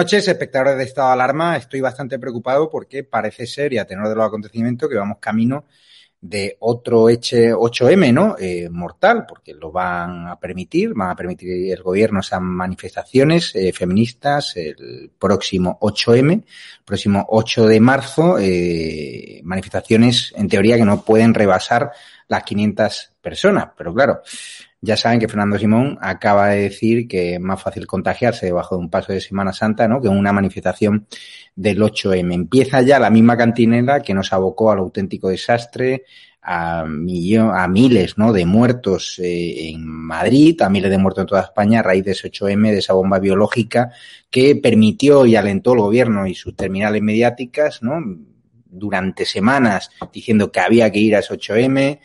noches, espectadores de Estado de Alarma. Estoy bastante preocupado porque parece ser, y a tenor de los acontecimientos, que vamos camino de otro 8M, ¿no? Eh, mortal, porque lo van a permitir, van a permitir el gobierno esas manifestaciones eh, feministas el próximo 8M, próximo 8 de marzo, eh, manifestaciones en teoría que no pueden rebasar las 500 personas, pero claro, ya saben que Fernando Simón acaba de decir que es más fácil contagiarse debajo de un paso de Semana Santa, ¿no? Que una manifestación del 8M. Empieza ya la misma cantinela que nos abocó al auténtico desastre, a, millón, a miles, ¿no? De muertos eh, en Madrid, a miles de muertos en toda España a raíz de ese 8M, de esa bomba biológica que permitió y alentó el gobierno y sus terminales mediáticas, ¿no? Durante semanas diciendo que había que ir a ese 8M,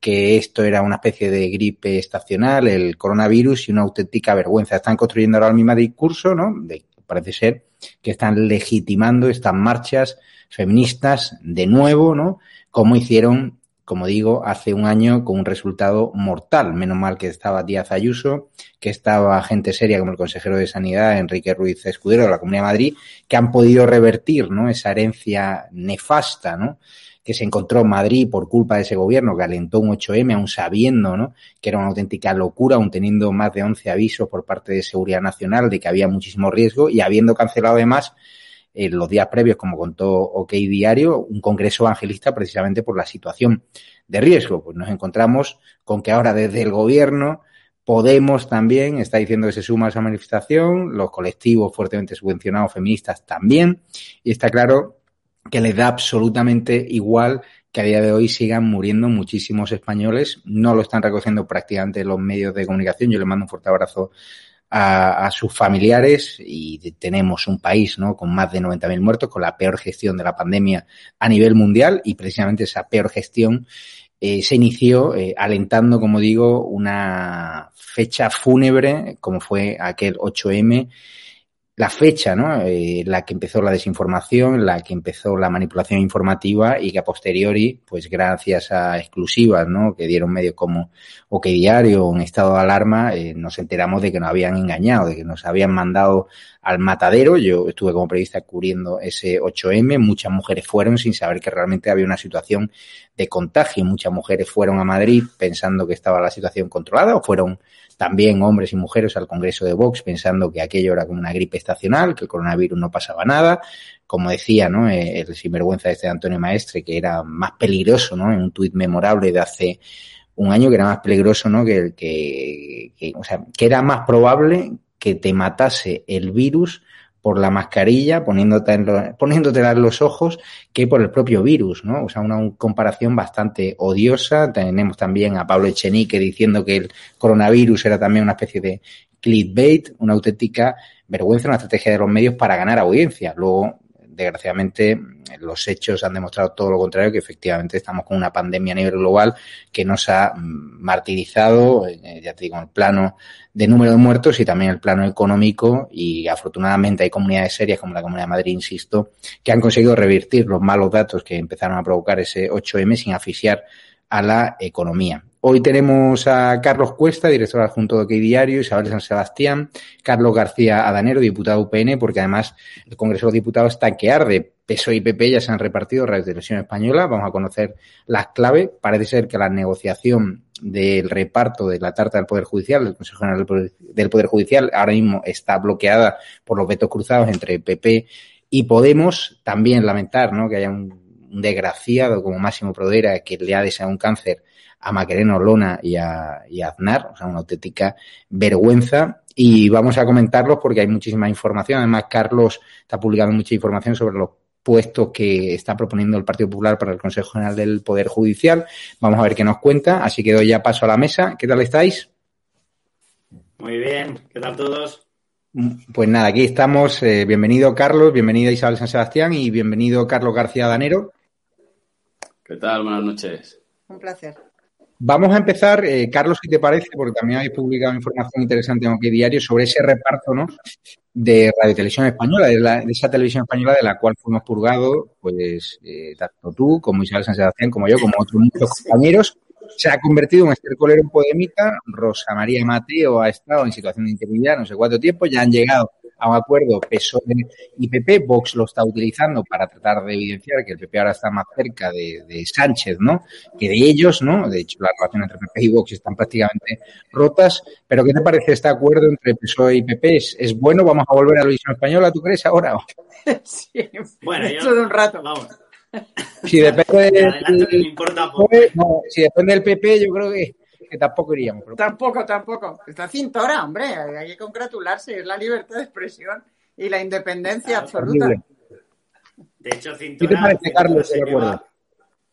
que esto era una especie de gripe estacional, el coronavirus y una auténtica vergüenza. Están construyendo ahora el mismo discurso, ¿no? De, parece ser que están legitimando estas marchas feministas de nuevo, ¿no? Como hicieron, como digo, hace un año con un resultado mortal. Menos mal que estaba Díaz Ayuso, que estaba gente seria como el consejero de Sanidad, Enrique Ruiz Escudero de la Comunidad de Madrid, que han podido revertir, ¿no? Esa herencia nefasta, ¿no? Que se encontró en Madrid por culpa de ese gobierno que alentó un 8M, aún sabiendo ¿no? que era una auténtica locura, aún teniendo más de 11 avisos por parte de Seguridad Nacional de que había muchísimo riesgo y habiendo cancelado además en los días previos, como contó OK Diario, un congreso evangelista precisamente por la situación de riesgo. Pues nos encontramos con que ahora desde el gobierno Podemos también está diciendo que se suma a esa manifestación, los colectivos fuertemente subvencionados feministas también, y está claro que les da absolutamente igual que a día de hoy sigan muriendo muchísimos españoles. No lo están recogiendo prácticamente los medios de comunicación. Yo les mando un fuerte abrazo a, sus familiares y tenemos un país ¿no? con más de 90.000 muertos, con la peor gestión de la pandemia a nivel mundial y precisamente esa peor gestión eh, se inició eh, alentando, como digo, una fecha fúnebre como fue aquel 8M la fecha, ¿no? Eh, la que empezó la desinformación, la que empezó la manipulación informativa y que a posteriori, pues gracias a exclusivas, ¿no? Que dieron medios como OK Diario o un estado de alarma, eh, nos enteramos de que nos habían engañado, de que nos habían mandado al matadero. Yo estuve como periodista cubriendo ese 8M, muchas mujeres fueron sin saber que realmente había una situación de contagio. Muchas mujeres fueron a Madrid pensando que estaba la situación controlada o fueron también hombres y mujeres al Congreso de Vox pensando que aquello era como una gripe estacional, que el coronavirus no pasaba nada. Como decía, ¿no? Eh, el sinvergüenza este de Antonio Maestre, que era más peligroso, ¿no? En un tuit memorable de hace un año que era más peligroso, ¿no? Que, que, que, o sea, que era más probable que te matase el virus por la mascarilla, poniéndote en, lo, poniéndotela en los ojos, que por el propio virus, ¿no? O sea, una comparación bastante odiosa. Tenemos también a Pablo Echenique diciendo que el coronavirus era también una especie de clickbait, una auténtica vergüenza, una estrategia de los medios para ganar audiencia. Luego, desgraciadamente, los hechos han demostrado todo lo contrario, que efectivamente estamos con una pandemia a nivel global que nos ha martirizado, eh, ya te digo, en el plano de número de muertos y también el plano económico. Y afortunadamente hay comunidades serias como la Comunidad de Madrid, insisto, que han conseguido revertir los malos datos que empezaron a provocar ese 8M sin asfixiar a la economía. Hoy tenemos a Carlos Cuesta, director adjunto de OK Diario, Isabel San Sebastián, Carlos García Adanero, diputado UPN, porque además el Congreso de los Diputados está que arde. PSOE y PP ya se han repartido Radio Televisión Española. Vamos a conocer las claves. Parece ser que la negociación del reparto de la tarta del Poder Judicial, del Consejo General del Poder, Judicial, ahora mismo está bloqueada por los vetos cruzados entre PP y Podemos. También lamentar ¿no? que haya un, un desgraciado como Máximo Prodera que le ha deseado un cáncer a Macarena Lona y a, y a Aznar, o sea, una auténtica vergüenza. Y vamos a comentarlos porque hay muchísima información. Además, Carlos está publicando mucha información sobre los puestos que está proponiendo el Partido Popular para el Consejo General del Poder Judicial. Vamos a ver qué nos cuenta. Así que doy ya paso a la mesa. ¿Qué tal estáis? Muy bien. ¿Qué tal todos? Pues nada, aquí estamos. Eh, bienvenido Carlos, bienvenido Isabel San Sebastián y bienvenido Carlos García Danero. ¿Qué tal? Buenas noches. Un placer. Vamos a empezar, eh, Carlos, si te parece, porque también habéis publicado información interesante en OK Diario sobre ese reparto ¿no? de Radio Televisión Española, de, la, de, esa televisión española de la cual fuimos purgados, pues eh, tanto tú como Isabel San Sebastián, como yo, como otros muchos compañeros. Se ha convertido en estercolero en Podemita, Rosa María Mateo ha estado en situación de integridad no sé cuánto tiempo, ya han llegado a un acuerdo PSOE y PP. Vox lo está utilizando para tratar de evidenciar que el PP ahora está más cerca de, de, Sánchez, ¿no? Que de ellos, ¿no? De hecho, las relaciones entre PP y Vox están prácticamente rotas. Pero ¿qué te parece este acuerdo entre PSOE y PP? ¿Es, es bueno? ¿Vamos a volver a la visión española, tú crees, ahora? sí, bueno, dentro yo... de un rato, vamos. Si depende, del, me importa poco. no, si depende del PP, yo creo que que tampoco iríamos. Pero... Tampoco, tampoco. Está cintora, hombre. Hay que congratularse. Es la libertad de expresión y la independencia claro, absoluta. Horrible. De hecho, cintora. ¿Qué te parece, Carlos? Se lleva,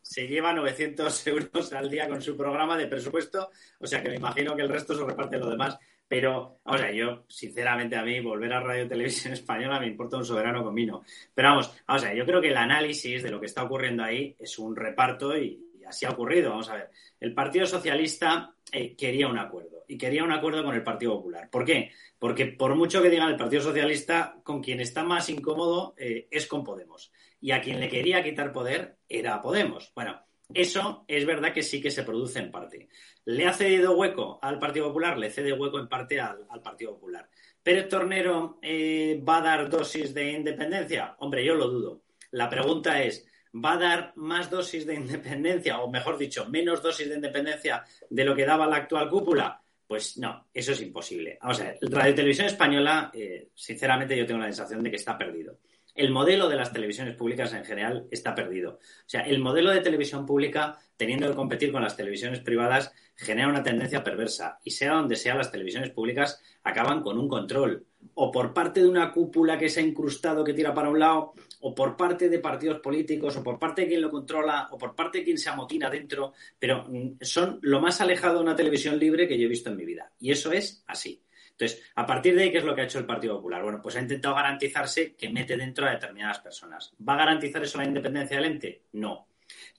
se lleva 900 euros al día con su programa de presupuesto. O sea que me imagino que el resto se reparte lo demás. Pero, o sea, yo, sinceramente, a mí volver a Radio Televisión Española me importa un soberano comino. Pero vamos, o sea, yo creo que el análisis de lo que está ocurriendo ahí es un reparto y, así ha ocurrido. Vamos a ver. El Partido Socialista eh, quería un acuerdo y quería un acuerdo con el Partido Popular. ¿Por qué? Porque por mucho que digan el Partido Socialista, con quien está más incómodo eh, es con Podemos. Y a quien le quería quitar poder era Podemos. Bueno, eso es verdad que sí que se produce en parte. ¿Le ha cedido hueco al Partido Popular? Le cede hueco en parte al, al Partido Popular. ¿Pérez Tornero eh, va a dar dosis de independencia? Hombre, yo lo dudo. La pregunta es, va a dar más dosis de independencia, o mejor dicho, menos dosis de independencia de lo que daba la actual cúpula? Pues no, eso es imposible. Vamos a ver, Radio Televisión Española, eh, sinceramente yo tengo la sensación de que está perdido. El modelo de las televisiones públicas en general está perdido. O sea, el modelo de televisión pública, teniendo que competir con las televisiones privadas, genera una tendencia perversa. Y sea donde sea, las televisiones públicas acaban con un control. O por parte de una cúpula que se ha incrustado que tira para un lado, o por parte de partidos políticos, o por parte de quien lo controla, o por parte de quien se amotina dentro, pero son lo más alejado de una televisión libre que yo he visto en mi vida. Y eso es así. Entonces, a partir de ahí, ¿qué es lo que ha hecho el Partido Popular? Bueno, pues ha intentado garantizarse que mete dentro a determinadas personas. ¿Va a garantizar eso la independencia del ente? No.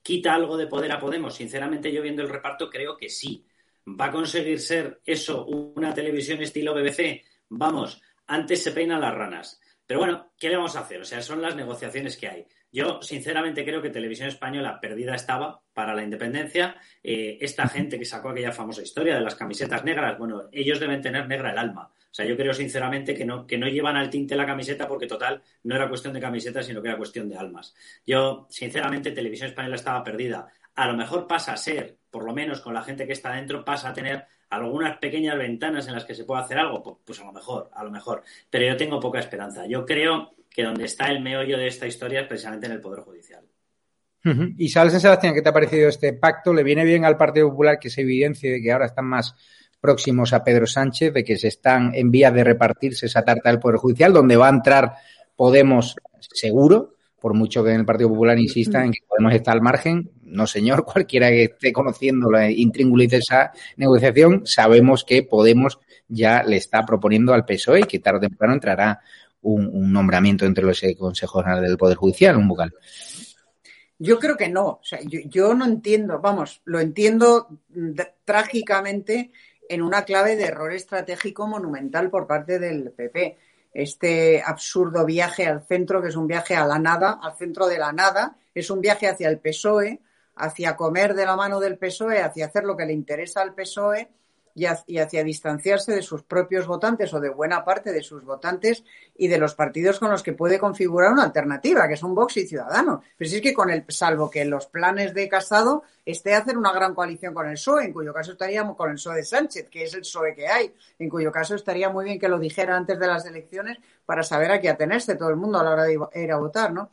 ¿Quita algo de poder a Podemos? Sinceramente, yo viendo el reparto creo que sí. ¿Va a conseguir ser eso una televisión estilo BBC? Vamos, antes se peinan las ranas. Pero bueno, ¿qué le vamos a hacer? O sea, son las negociaciones que hay. Yo, sinceramente, creo que Televisión Española perdida estaba para la independencia. Eh, esta gente que sacó aquella famosa historia de las camisetas negras, bueno, ellos deben tener negra el alma. O sea, yo creo sinceramente que no, que no llevan al tinte la camiseta porque, total, no era cuestión de camiseta, sino que era cuestión de almas. Yo, sinceramente, Televisión Española estaba perdida. A lo mejor pasa a ser, por lo menos con la gente que está dentro, pasa a tener algunas pequeñas ventanas en las que se puede hacer algo, pues, pues a lo mejor, a lo mejor. Pero yo tengo poca esperanza. Yo creo que donde está el meollo de esta historia es precisamente en el Poder Judicial. Y sabes, Sebastián, ¿qué te ha parecido este pacto? ¿Le viene bien al Partido Popular que se evidencie de que ahora están más próximos a Pedro Sánchez, de que se están en vía de repartirse esa tarta del Poder Judicial, donde va a entrar Podemos seguro, por mucho que en el Partido Popular insistan en que Podemos estar al margen? No, señor, cualquiera que esté conociendo la intríngulis de esa negociación, sabemos que Podemos ya le está proponiendo al PSOE que tarde o temprano entrará un, nombramiento entre los consejos del Poder Judicial, un vocal. Yo creo que no. O sea, yo, no entiendo, vamos, lo entiendo trágicamente en una clave de error estratégico monumental por parte del PP. Este absurdo viaje al centro, que es un viaje a la nada, al centro de la nada, es un viaje hacia el PSOE, hacia comer de la mano del PSOE, hacia hacer lo que le interesa al PSOE y, hacia distanciarse de sus propios votantes o de buena parte de sus votantes y de los partidos con los que puede configurar una alternativa, que son Vox y Ciudadanos. Pero si es que con el, salvo que los planes de Casado esté hacer una gran coalición con el PSOE, en cuyo caso estaríamos con el PSOE de Sánchez, que es el PSOE que hay, en cuyo caso estaría muy bien que lo dijera antes de las elecciones para saber a qué atenerse todo el mundo a la hora de ir a votar, ¿no?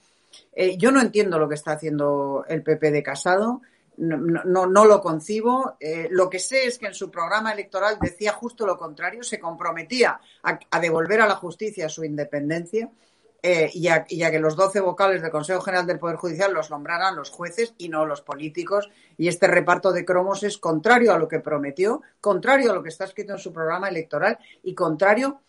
Eh, yo no entiendo lo que está haciendo el PP de Casado no, lo concibo. Eh, lo que sé es que en su programa electoral decía justo lo contrario, se comprometía a, devolver a la justicia su independencia eh, y, a, que los doce vocales del Consejo General del Poder Judicial los nombraran los jueces y no los políticos. Y este reparto de cromos es contrario a lo que prometió, contrario a lo que está escrito en su programa electoral y contrario a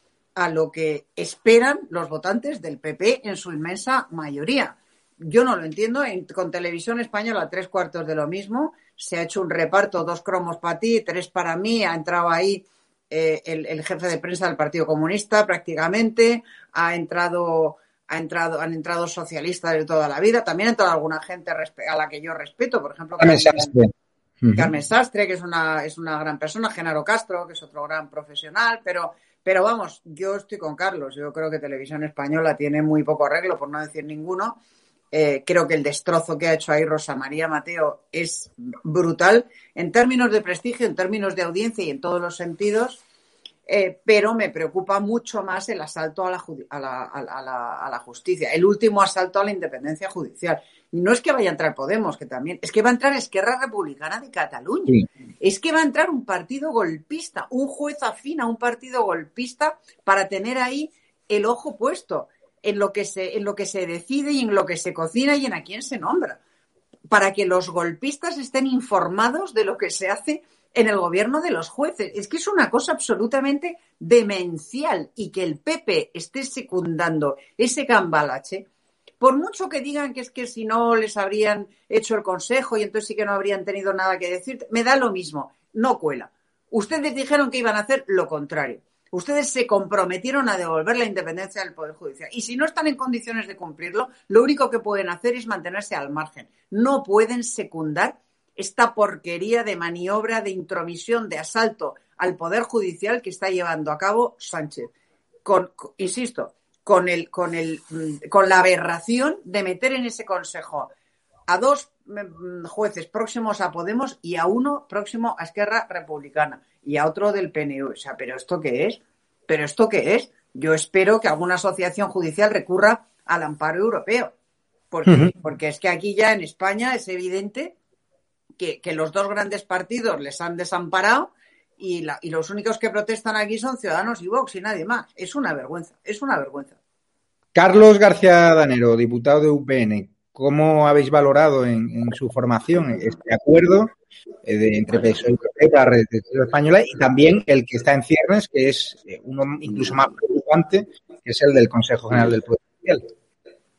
lo que esperan los votantes del PP en su inmensa mayoría yo no lo entiendo. con televisión española, tres cuartos de lo mismo. Se ha hecho un reparto, dos cromos para ti, tres para mí. Ha entrado ahí eh, el, jefe de prensa del Partido Comunista prácticamente. Ha entrado, ha entrado, han entrado socialistas de toda la vida. También ha entrado alguna gente a la que yo respeto, por ejemplo. Carmen Sastre. Carmen Sastre, que es una, es una gran persona. Genaro Castro, que es otro gran profesional. Pero, pero vamos, yo estoy con Carlos. Yo creo que Televisión Española tiene muy poco arreglo, por no decir ninguno eh, creo que el destrozo que ha hecho ahí Rosa María Mateo es brutal en términos de prestigio, en términos de audiencia y en todos los sentidos, eh, pero me preocupa mucho más el asalto a la, a, la, justicia, el último asalto a la independencia judicial. Y no es que vaya a entrar Podemos, que también, es que va a entrar Esquerra Republicana de Cataluña, es que va a entrar un partido golpista, un juez afín a un partido golpista para tener ahí el ojo puesto en lo que se, en lo que se decide y en lo que se cocina y en a quién se nombra, para que los golpistas estén informados de lo que se hace en el gobierno de los jueces. Es que es una cosa absolutamente demencial y que el PP esté secundando ese cambalache, por mucho que digan que es que si no les habrían hecho el consejo y entonces sí que no habrían tenido nada que decir, me da lo mismo, no cuela. Ustedes dijeron que iban a hacer lo contrario. Ustedes se comprometieron a devolver la independencia del Poder Judicial. Y si no están en condiciones de cumplirlo, lo único que pueden hacer es mantenerse al margen. No pueden secundar esta porquería de maniobra, de intromisión, de asalto al Poder Judicial que está llevando a cabo Sánchez. Con, insisto, con, el, con, el, con la aberración de meter en ese Consejo a dos mm, jueces próximos a Podemos y a uno próximo a Esquerra Republicana y a otro del PNU. O sea, ¿pero esto qué es? ¿Pero esto qué es? Yo espero que alguna asociación judicial recurra al amparo europeo. Porque, porque es que aquí ya en España es evidente que, los dos grandes partidos les han desamparado y, la, y los únicos que protestan aquí son Ciudadanos y Vox y nadie más. Es una vergüenza, es una vergüenza. Carlos García Danero, diputado de UPN, ¿cómo habéis valorado en su formación este acuerdo eh, entre PSOE y para la española y también el que está en ciernes, que es eh, uno incluso más preocupante, que es el del Consejo General del Poder Judicial.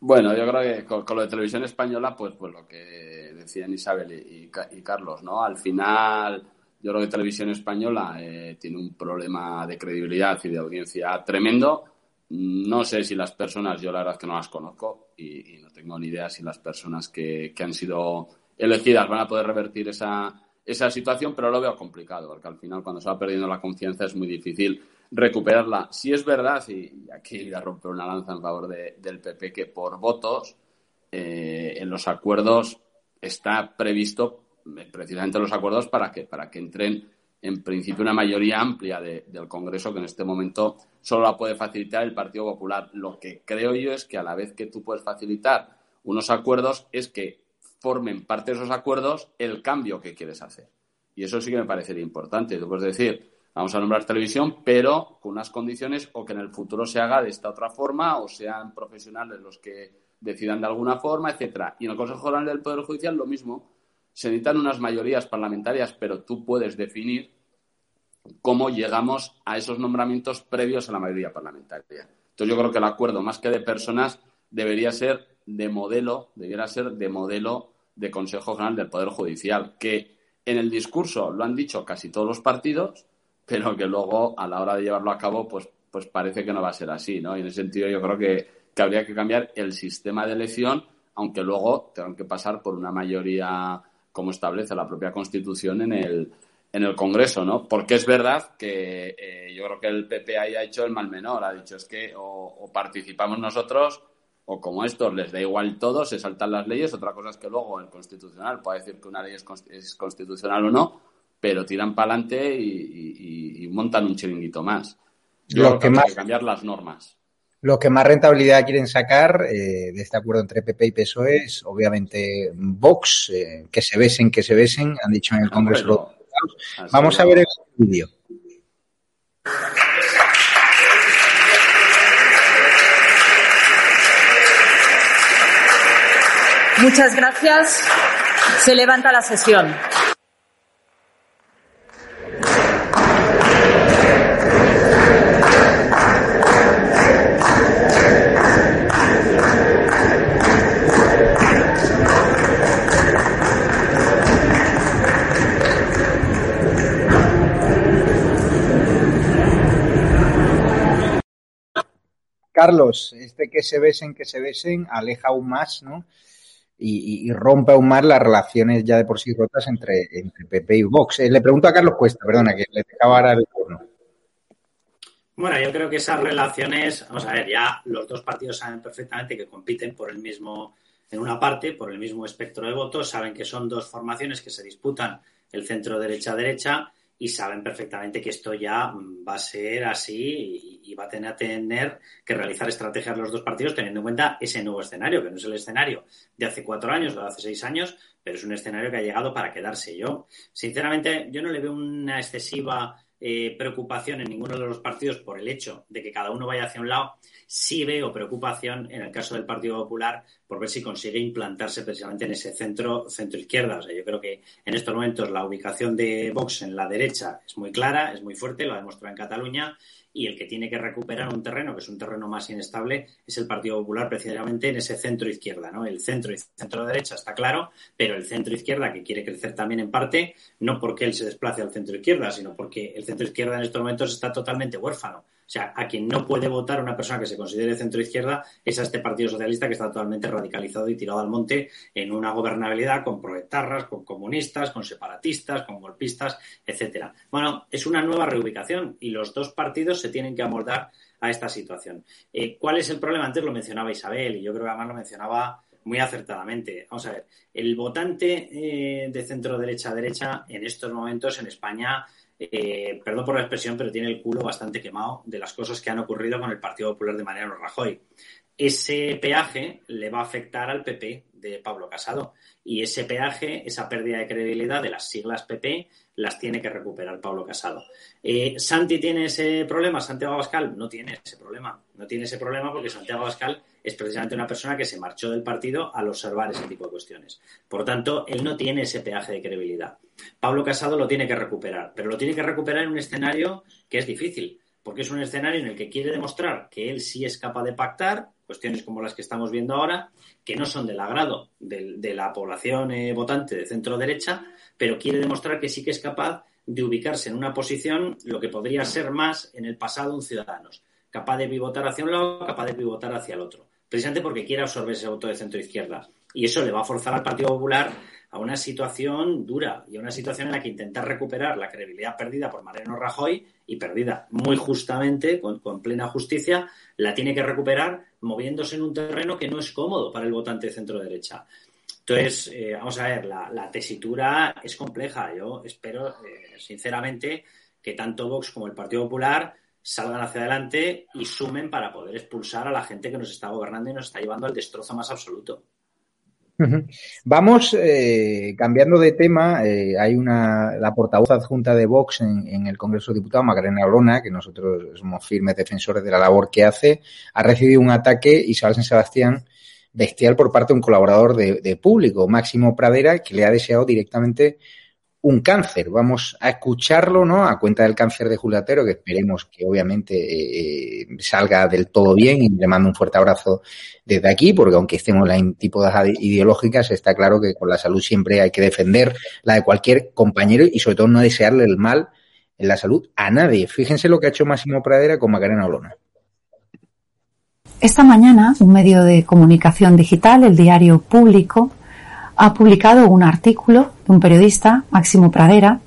Bueno, yo creo que con, lo de televisión española, pues, pues lo que decían Isabel y, Carlos, ¿no? Al final, yo creo que televisión española eh, tiene un problema de credibilidad y de audiencia tremendo. No sé si las personas, yo la verdad es que no las conozco y, no tengo ni idea si las personas que, han sido elegidas van a poder revertir esa, esa situación, pero lo veo complicado, porque al final cuando se va perdiendo la confianza es muy difícil recuperarla. Si es verdad, y aquí voy a romper una lanza en favor del PP, que por votos eh, en los acuerdos está previsto precisamente los acuerdos para que, para que entren en principio una mayoría amplia del Congreso que en este momento solo la puede facilitar el Partido Popular. Lo que creo yo es que a la vez que tú puedes facilitar unos acuerdos es que formen parte de esos acuerdos el cambio que quieres hacer. Y eso sí que me parecería importante. Tú puedes decir, vamos a nombrar televisión, pero con unas condiciones o que en el futuro se haga de esta otra forma o sean profesionales los que decidan de alguna forma, etcétera. Y en el Consejo General del Poder Judicial lo mismo se necesitan unas mayorías parlamentarias, pero tú puedes definir cómo llegamos a esos nombramientos previos a la mayoría parlamentaria. Entonces yo creo que el acuerdo, más que de personas, debería ser de modelo, debería ser de modelo de Consejo General del Poder Judicial, que en el discurso lo han dicho casi todos los partidos, pero que luego a la hora de llevarlo a cabo, pues, pues parece que no va a ser así, ¿no? Y en ese sentido yo creo que, que habría que cambiar el sistema de elección, aunque luego tengan que pasar por una mayoría como establece la propia Constitución en el, en el Congreso, ¿no? Porque es verdad que eh, yo creo que el PP ahí ha hecho el mal menor, ha dicho es que o, participamos nosotros o como estos les da igual todo, se saltan las leyes, otra cosa es que luego el Constitucional puede decir que una ley es, constitucional o no, pero tiran para adelante y, montan un chiringuito más. Yo creo que, más... hay que cambiar las normas. Lo que más rentabilidad quieren sacar eh, de este acuerdo entre PP y PSOE es, obviamente, Vox, eh, que se besen, que se besen, han dicho en el Congreso. Vamos a ver el vídeo. Muchas gracias. Se levanta la sesión. Carlos, este que se besen, que se besen, aleja aún más, ¿no? Y, rompe aún más las relaciones ya de por sí rotas entre, entre PP y Vox. Eh, le pregunto a Carlos Cuesta, perdona, que le dejaba ahora el turno. Bueno, yo creo que esas relaciones, vamos a ver, ya los dos partidos saben perfectamente que compiten por el mismo, en una parte, por el mismo espectro de votos, saben que son dos formaciones que se disputan el centro derecha-derecha y saben perfectamente que esto ya va a ser así y, va a tener, tener, que realizar estrategias los dos partidos teniendo en cuenta ese nuevo escenario, que no es el escenario de hace cuatro años o de hace seis años, pero es un escenario que ha llegado para quedarse. Yo, sinceramente, yo no le veo una excesiva eh, preocupación en ninguno de los partidos por el hecho de que cada uno vaya hacia un lado. Sí veo preocupación en el caso del Partido Popular por ver si consigue implantarse precisamente en ese centro, centro izquierda. O sea, yo creo que en estos momentos la ubicación de Vox en la derecha es muy clara, es muy fuerte, lo ha demostrado en Cataluña y el que tiene que recuperar un terreno, que es un terreno más inestable, es el Partido Popular precisamente en ese centro izquierda. ¿no? El centro y centro derecha está claro, pero el centro izquierda que quiere crecer también en parte, no porque él se desplace al centro izquierda, sino porque el centro izquierda en estos momentos está totalmente huérfano. O sea, a quien no puede votar una persona que se considere centro izquierda es a este Partido Socialista que está totalmente radicalizado y tirado al monte en una gobernabilidad con proetarras, con comunistas, con separatistas, con golpistas, etcétera. Bueno, es una nueva reubicación y los dos partidos se tienen que amoldar a esta situación. Eh, ¿Cuál es el problema? Antes lo mencionaba Isabel y yo creo que además lo mencionaba muy acertadamente. Vamos a ver, el votante eh, de centro derecha derecha en estos momentos en España eh, perdón por la expresión, pero tiene el culo bastante quemado de las cosas que han ocurrido con el Partido Popular de Mariano Rajoy. Ese peaje le va a afectar al PP de Pablo Casado y ese peaje, esa pérdida de credibilidad de las siglas PP, las tiene que recuperar Pablo Casado. Eh, ¿Santi tiene ese problema? ¿Santiago Abascal? No tiene ese problema. No tiene ese problema porque Santiago Abascal es precisamente una persona que se marchó del partido al observar ese tipo de cuestiones. Por tanto, él no tiene ese peaje de credibilidad. Pablo Casado lo tiene que recuperar, pero lo tiene que recuperar en un escenario que es difícil, porque es un escenario en el que quiere demostrar que él sí es capaz de pactar cuestiones como las que estamos viendo ahora, que no son del agrado de, la población eh, votante de centro derecha, pero quiere demostrar que sí que es capaz de ubicarse en una posición lo que podría ser más en el pasado un Ciudadanos capaz de pivotar hacia un lado, capaz de pivotar hacia el otro. Precisamente porque quiere absorber ese voto de centro izquierda. Y eso le va a forzar al Partido Popular a una situación dura y a una situación en la que intentar recuperar la credibilidad perdida por Mariano Rajoy y perdida muy justamente, con, plena justicia, la tiene que recuperar moviéndose en un terreno que no es cómodo para el votante de centro-derecha. Entonces, eh, vamos a ver, la, tesitura es compleja. Yo espero, eh, sinceramente, que tanto Vox como el Partido Popular salgan hacia adelante y sumen para poder expulsar a la gente que nos está gobernando y nos está llevando al destrozo más absoluto. Vamos eh, cambiando de tema. Eh, hay una la portavoz adjunta de Vox en, el Congreso de Diputados, Macarena Olona, que nosotros somos firmes defensores de la labor que hace, ha recibido un ataque Isabel San Sebastián bestial por parte de un colaborador de público, Máximo Pradera, que le ha deseado directamente un cáncer. Vamos a escucharlo, ¿no? A cuenta del cáncer de Juliatero, que esperemos que obviamente eh, salga del todo bien y le mando un fuerte abrazo desde aquí, porque aunque estemos en antípodas ideológicas, está claro que con la salud siempre hay que defender la de cualquier compañero y sobre todo no desearle el mal en la salud a nadie. Fíjense lo que ha hecho Máximo Pradera con Macarena Olona. Esta mañana, un medio de comunicación digital, el diario público, ha publicado un artículo de un periodista, Máximo Pradera,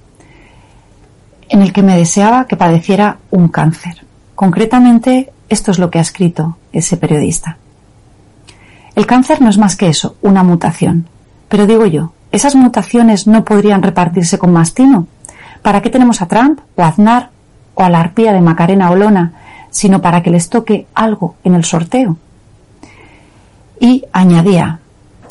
en el que me deseaba que padeciera un cáncer. Concretamente, esto es lo que ha escrito ese periodista. El cáncer no es más que eso, una mutación. Pero digo yo, ¿esas mutaciones no podrían repartirse con más tino? ¿Para qué tenemos a Trump o a Aznar o a la arpía de Macarena Olona, sino para que les toque algo en el sorteo? Y añadía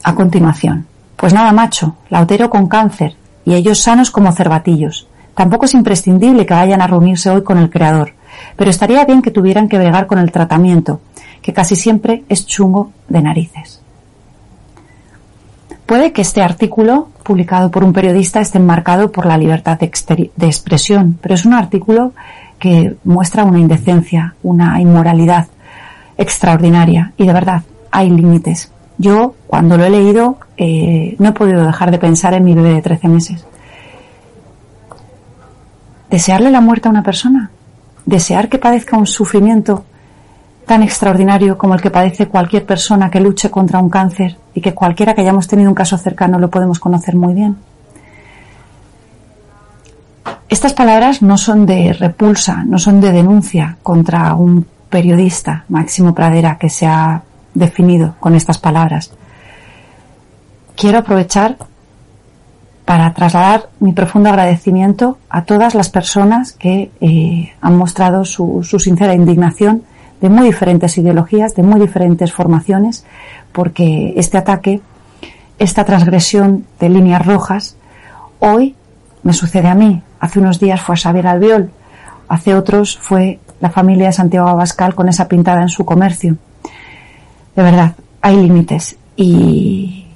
a continuación, pues nada, macho, lautero con cáncer y ellos sanos como cervatillos. Tampoco es imprescindible que vayan a reunirse hoy con el Creador, pero estaría bien que tuvieran que bregar con el tratamiento, que casi siempre es chungo de narices. Puede que este artículo, publicado por un periodista, esté enmarcado por la libertad de, de expresión, pero es un artículo que muestra una indecencia, una inmoralidad extraordinaria y de verdad hay límites. Yo, cuando lo he leído, eh, no he podido dejar de pensar en mi bebé de 13 meses. ¿Desearle la muerte a una persona? ¿Desear que padezca un sufrimiento tan extraordinario como el que padece cualquier persona que luche contra un cáncer y que cualquiera que hayamos tenido un caso cercano lo podemos conocer muy bien? Estas palabras no son de repulsa, no son de denuncia contra un periodista, Máximo Pradera, que se ha definido con estas palabras. Quiero aprovechar para trasladar mi profundo agradecimiento a todas las personas que eh, han mostrado su, su, sincera indignación de muy diferentes ideologías, de muy diferentes formaciones, porque este ataque, esta transgresión de líneas rojas, hoy me sucede a mí. Hace unos días fue a Xavier Albiol, hace otros fue la familia de Santiago Abascal con esa pintada en su comercio de verdad, hay límites y,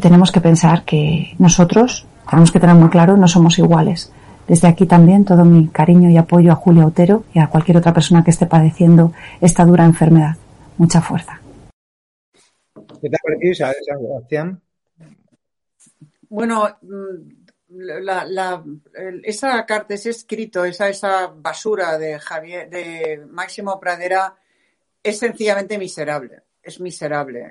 tenemos que pensar que nosotros, tenemos que tener muy claro, no somos iguales. Desde aquí también todo mi cariño y apoyo a Julia Otero y a cualquier otra persona que esté padeciendo esta dura enfermedad. Mucha fuerza. ¿Qué te ha parecido, Sebastián? Bueno, la, esa carta, ese escrito, esa, esa basura de Javier, de Máximo Pradera es sencillamente miserable es miserable.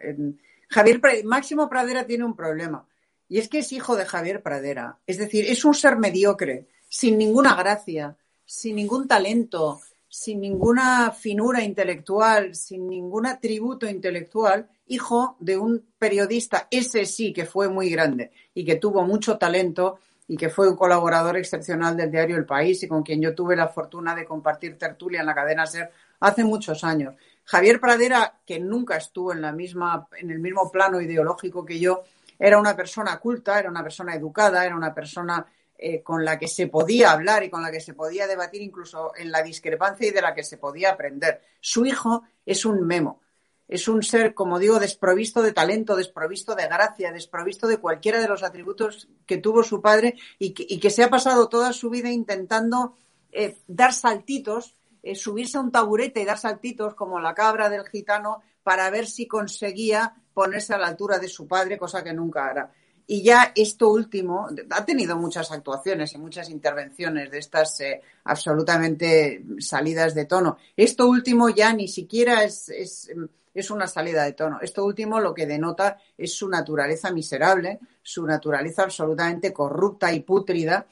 Javier Máximo Pradera tiene un problema y es que es hijo de Javier Pradera. Es decir, es un ser mediocre, sin ninguna gracia, sin ningún talento, sin ninguna finura intelectual, sin ningún atributo intelectual, hijo de un periodista, ese sí que fue muy grande y que tuvo mucho talento y que fue un colaborador excepcional del diario El País y con quien yo tuve la fortuna de compartir tertulia en la cadena SER hace muchos años. Javier Pradera, que nunca estuvo en, la misma, en el mismo plano ideológico que yo, era una persona culta, era una persona educada, era una persona eh, con la que se podía hablar y con la que se podía debatir incluso en la discrepancia y de la que se podía aprender. Su hijo es un memo, es un ser, como digo, desprovisto de talento, desprovisto de gracia, desprovisto de cualquiera de los atributos que tuvo su padre y que, se ha pasado toda su vida intentando eh, dar saltitos eh, subirse a un taburete y dar saltitos como la cabra del gitano para ver si conseguía ponerse a la altura de su padre, cosa que nunca hará. Y ya esto último, ha tenido muchas actuaciones y muchas intervenciones de estas eh, absolutamente salidas de tono. Esto último ya ni siquiera es, es, es, una salida de tono. Esto último lo que denota es su naturaleza miserable, su naturaleza absolutamente corrupta y pútrida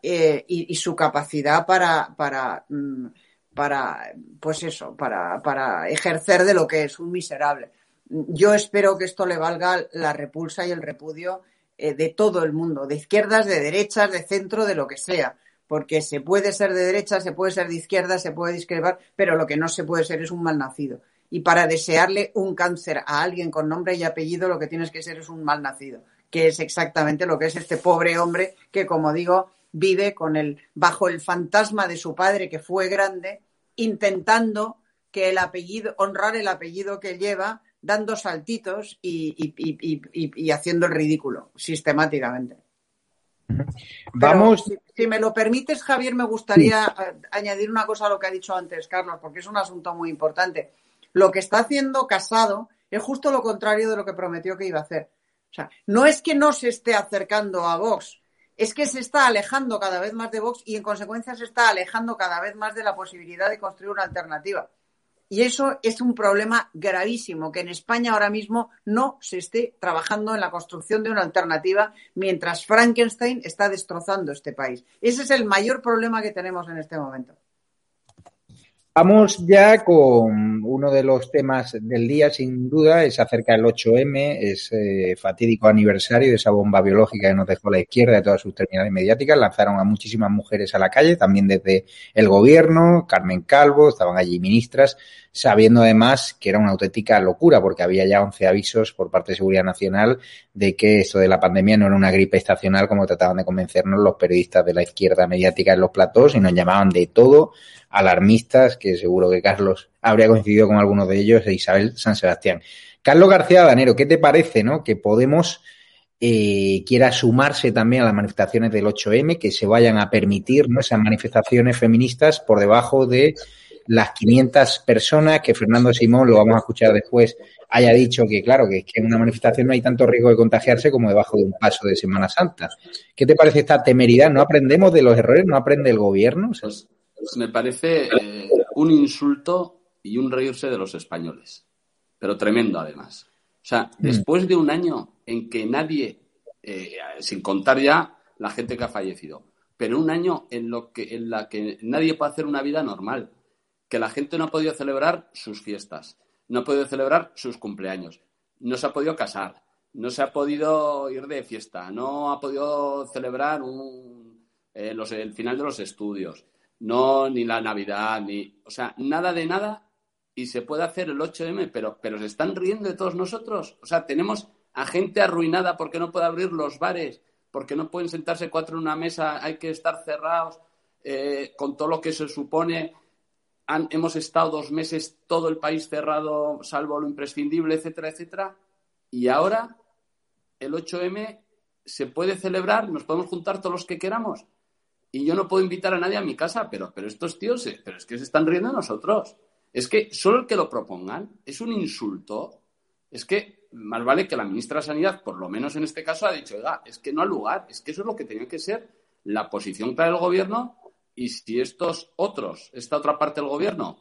eh, y, su capacidad para, para, mm, para pues eso, para, para ejercer de lo que es un miserable. Yo espero que esto le valga la repulsa y el repudio eh, de todo el mundo, de izquierdas, de derechas, de centro, de lo que sea. Porque se puede ser de derecha, se puede ser de izquierda, se puede discrepar, pero lo que no se puede ser es un malnacido. Y para desearle un cáncer a alguien con nombre y apellido, lo que tienes que ser es un malnacido, que es exactamente lo que es este pobre hombre que, como digo, vive con el, bajo el fantasma de su padre que fue grande, intentando que el apellido, honrar el apellido que lleva, dando saltitos y, y, y, y haciendo el ridículo sistemáticamente. Vamos. Si, si, me lo permites, Javier, me gustaría sí. añadir una cosa a lo que ha dicho antes Carlos, porque es un asunto muy importante. Lo que está haciendo Casado es justo lo contrario de lo que prometió que iba a hacer. O sea, no es que no se esté acercando a Vox, es que se está alejando cada vez más de Vox y en consecuencia se está alejando cada vez más de la posibilidad de construir una alternativa. Y eso es un problema gravísimo, que en España ahora mismo no se esté trabajando en la construcción de una alternativa mientras Frankenstein está destrozando este país. Ese es el mayor problema que tenemos en este momento. Vamos ya con uno de los temas del día, sin duda, es acerca del 8M, es eh, fatídico aniversario de esa bomba biológica que nos dejó la izquierda de todas sus terminales mediáticas. Lanzaron a muchísimas mujeres a la calle, también desde el gobierno, Carmen Calvo, estaban allí ministras, sabiendo además que era una auténtica locura, porque había ya 11 avisos por parte de Seguridad Nacional de que esto de la pandemia no era una gripe estacional, como trataban de convencernos los periodistas de la izquierda mediática en los platós, y nos llamaban de todo alarmistas, que seguro que Carlos habría coincidido con algunos de ellos, e Isabel San Sebastián. Carlos García Danero, ¿qué te parece, no? Que Podemos eh, quiera sumarse también a las manifestaciones del 8M, que se vayan a permitir ¿no? esas manifestaciones feministas por debajo de las 500 personas que Fernando Simón, lo vamos a escuchar después, haya dicho que, claro, que, que en una manifestación no hay tanto riesgo de contagiarse como debajo de un paso de Semana Santa. ¿Qué te parece esta temeridad? ¿No aprendemos de los errores? ¿No aprende el gobierno? O sea, pues, pues me parece eh, un insulto y un reírse de los españoles, pero tremendo además. O sea, Mm. después de un año en que nadie, eh, sin contar ya la gente que ha fallecido, pero un año en, lo que, en la que nadie puede hacer una vida normal, que la gente no ha podido celebrar sus fiestas, no ha podido celebrar sus cumpleaños, no se ha podido casar, no se ha podido ir de fiesta, no ha podido celebrar un, eh, los, el final de los estudios, no ni la Navidad, ni, o sea, nada de nada y se puede hacer el 8M, pero, pero se están riendo de todos nosotros. O sea, tenemos a gente arruinada porque no puede abrir los bares, porque no pueden sentarse cuatro en una mesa, hay que estar cerrados, eh, con todo lo que se supone. Hemos estado dos meses todo el país cerrado, salvo lo imprescindible, etcétera, etcétera. Y ahora el 8M se puede celebrar, nos podemos juntar todos los que queramos. Y yo no puedo invitar a nadie a mi casa, pero, pero estos tíos, pero es que se están riendo de nosotros. Es que solo el que lo propongan es un insulto. Es que más vale que la ministra de Sanidad, por lo menos en este caso, ha dicho, oiga, es que no al lugar, es que eso es lo que tenía que ser la posición para el gobierno y si estos otros, esta otra parte del gobierno,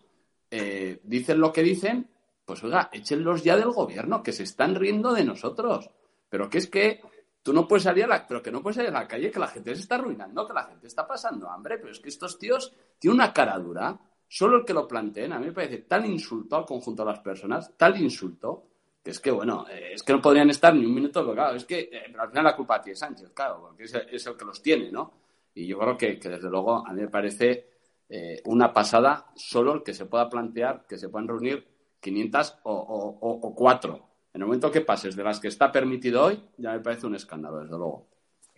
eh, dicen lo que dicen, pues oiga, échenlos ya del gobierno, que se están riendo de nosotros. Pero que es que tú no puedes salir a la, pero que no puedes salir a la calle, que la gente se está arruinando, que la gente está pasando hambre, pero es que estos tíos tienen una cara dura. Solo el que lo planteen, a mí me parece tal insulto al conjunto de las personas, tal insulto, que es que, bueno, eh, es que no podrían estar ni un minuto, pero es que eh, al final la culpa tiene Sánchez, claro, porque es es el, que los tiene, ¿no? Y yo creo que, que desde luego, a mí me parece eh, una pasada solo el que se pueda plantear que se puedan reunir 500 o, o, o, o 4. En el momento que pases de las que está permitido hoy, ya me parece un escándalo, desde luego.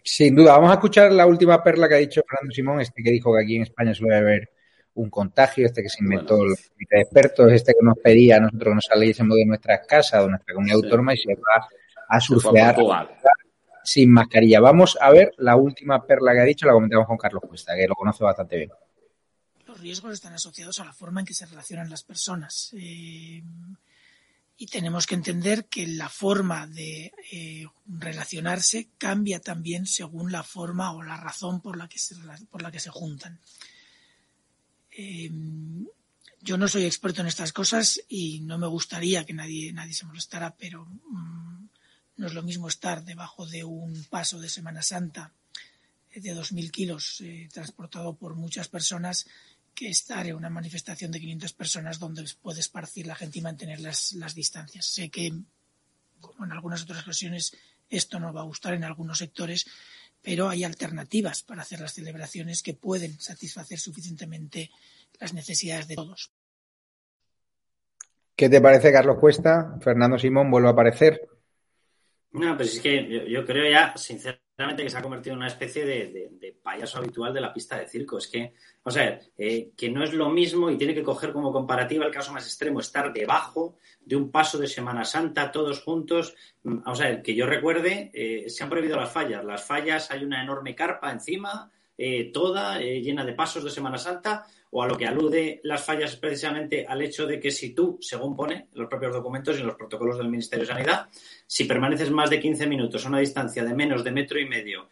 Sin duda, vamos a escuchar la última perla que ha dicho Fernando Simón, este que dijo que aquí en España suele haber un contagio, este que se inventó bueno. comité de expertos, este que nos pedía a nosotros que nos saliésemos de nuestras casas, de nuestra comunidad sí. autónoma y se va a surfear sin mascarilla. Vamos a ver la última perla que ha dicho, la comentamos con Carlos Cuesta, que lo conoce bastante bien. Los riesgos están asociados a la forma en que se relacionan las personas. Eh, y tenemos que entender que la forma de eh, relacionarse cambia también según la forma o la razón por la que se, por la que se juntan. Eh, yo no soy experto en estas cosas y no me gustaría que nadie, nadie se molestara, pero mm, no es lo mismo estar debajo de un paso de Semana Santa de 2.000 kilos eh, transportado por muchas personas que estar en una manifestación de 500 personas donde puede esparcir la gente y mantener las, las distancias. Sé que, como en algunas otras ocasiones, esto no va a gustar en algunos sectores, pero hay alternativas para hacer las celebraciones que pueden satisfacer suficientemente las necesidades de todos. ¿Qué te parece, Carlos Cuesta? Fernando Simón vuelve a aparecer. No, pues es que yo, creo ya, sinceramente, que se ha convertido en una especie de, payaso habitual de la pista de circo. Es que, o sea, eh, que no es lo mismo y tiene que coger como comparativa el caso más extremo, estar debajo de un paso de Semana Santa todos juntos. Mm, o sea, que yo recuerde, eh, se han prohibido las fallas. Las fallas hay una enorme carpa encima, eh, toda llena de pasos de Semana Santa o a lo que alude las fallas precisamente al hecho de que si tú, según pone los propios documentos y los protocolos del Ministerio de Sanidad, si permaneces más de 15 minutos a una distancia de menos de metro y medio,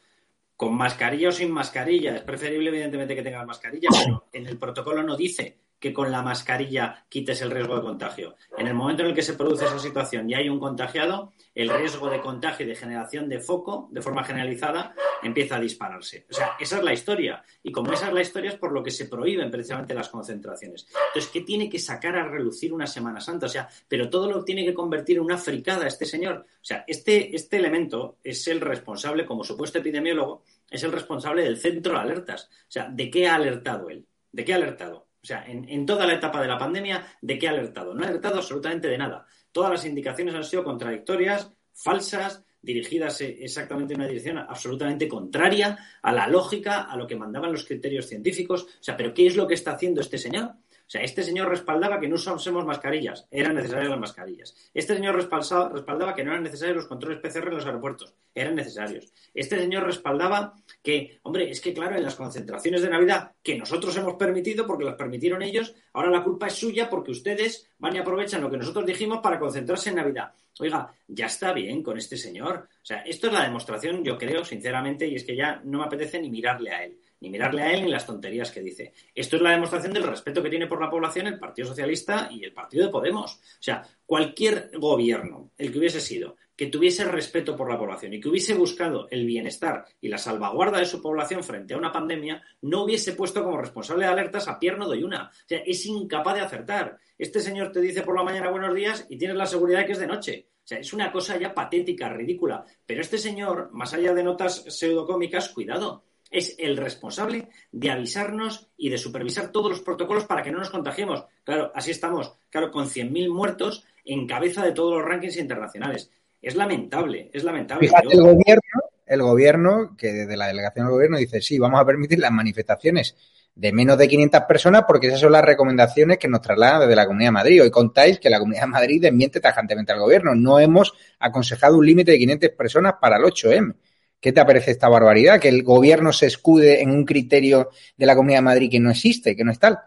con mascarilla o sin mascarilla, es preferible evidentemente que tengas mascarilla, pero en el protocolo no dice que con la mascarilla quites el riesgo de contagio. En el momento en el que se produce esa situación y hay un contagiado, el riesgo de contagio y de generación de foco de forma generalizada empieza a dispararse. O sea, esa es la historia. Y como esa es la historia es por lo que se prohíben precisamente las concentraciones. Entonces, ¿qué tiene que sacar a relucir una Semana Santa? O sea, pero todo lo tiene que convertir en una fricada este señor. O sea, este, este elemento es el responsable, como supuesto epidemiólogo, es el responsable del centro de alertas. O sea, ¿de qué ha alertado él? ¿De qué ha alertado? O sea, en, toda la etapa de la pandemia, ¿de qué ha alertado? No ha alertado absolutamente de nada. Todas las indicaciones han sido contradictorias, falsas, dirigidas e, exactamente en una dirección absolutamente contraria a la lógica, a lo que mandaban los criterios científicos. O sea, ¿pero qué es lo que está haciendo este señor? O sea, este señor respaldaba que no usásemos mascarillas, eran necesarias las mascarillas. Este señor respaldaba que no eran necesarios los controles PCR en los aeropuertos, eran necesarios. Este señor respaldaba que, hombre, es que claro, en las concentraciones de Navidad que nosotros hemos permitido porque las permitieron ellos, ahora la culpa es suya porque ustedes van y aprovechan lo que nosotros dijimos para concentrarse en Navidad. Oiga, ya está bien con este señor. O sea, esto es la demostración, yo creo, sinceramente, y es que ya no me apetece ni mirarle a él ni mirarle a él ni las tonterías que dice. Esto es la demostración del respeto que tiene por la población el Partido Socialista y el Partido de Podemos. O sea, cualquier gobierno, el que hubiese sido, que tuviese respeto por la población y que hubiese buscado el bienestar y la salvaguarda de su población frente a una pandemia, no hubiese puesto como responsable de alertas a Pierno Doyuna. O sea, es incapaz de acertar. Este señor te dice por la mañana buenos días y tienes la seguridad de que es de noche. O sea, es una cosa ya patética, ridícula. Pero este señor, más allá de notas pseudocómicas, cuidado, es el responsable de avisarnos y de supervisar todos los protocolos para que no nos contagiemos. Claro, así estamos, claro, con 100.000 muertos en cabeza de todos los rankings internacionales. Es lamentable, es lamentable. Fíjate, el gobierno, el gobierno, que desde la delegación del gobierno dice, sí, vamos a permitir las manifestaciones de menos de 500 personas porque esas son las recomendaciones que nos trasladan desde la Comunidad de Madrid. Hoy contáis que la Comunidad de Madrid desmiente tajantemente al gobierno. No hemos aconsejado un límite de 500 personas para el 8M. ¿Qué te parece esta barbaridad? Que el gobierno se escude en un criterio de la Comunidad de Madrid que no existe, que no es tal.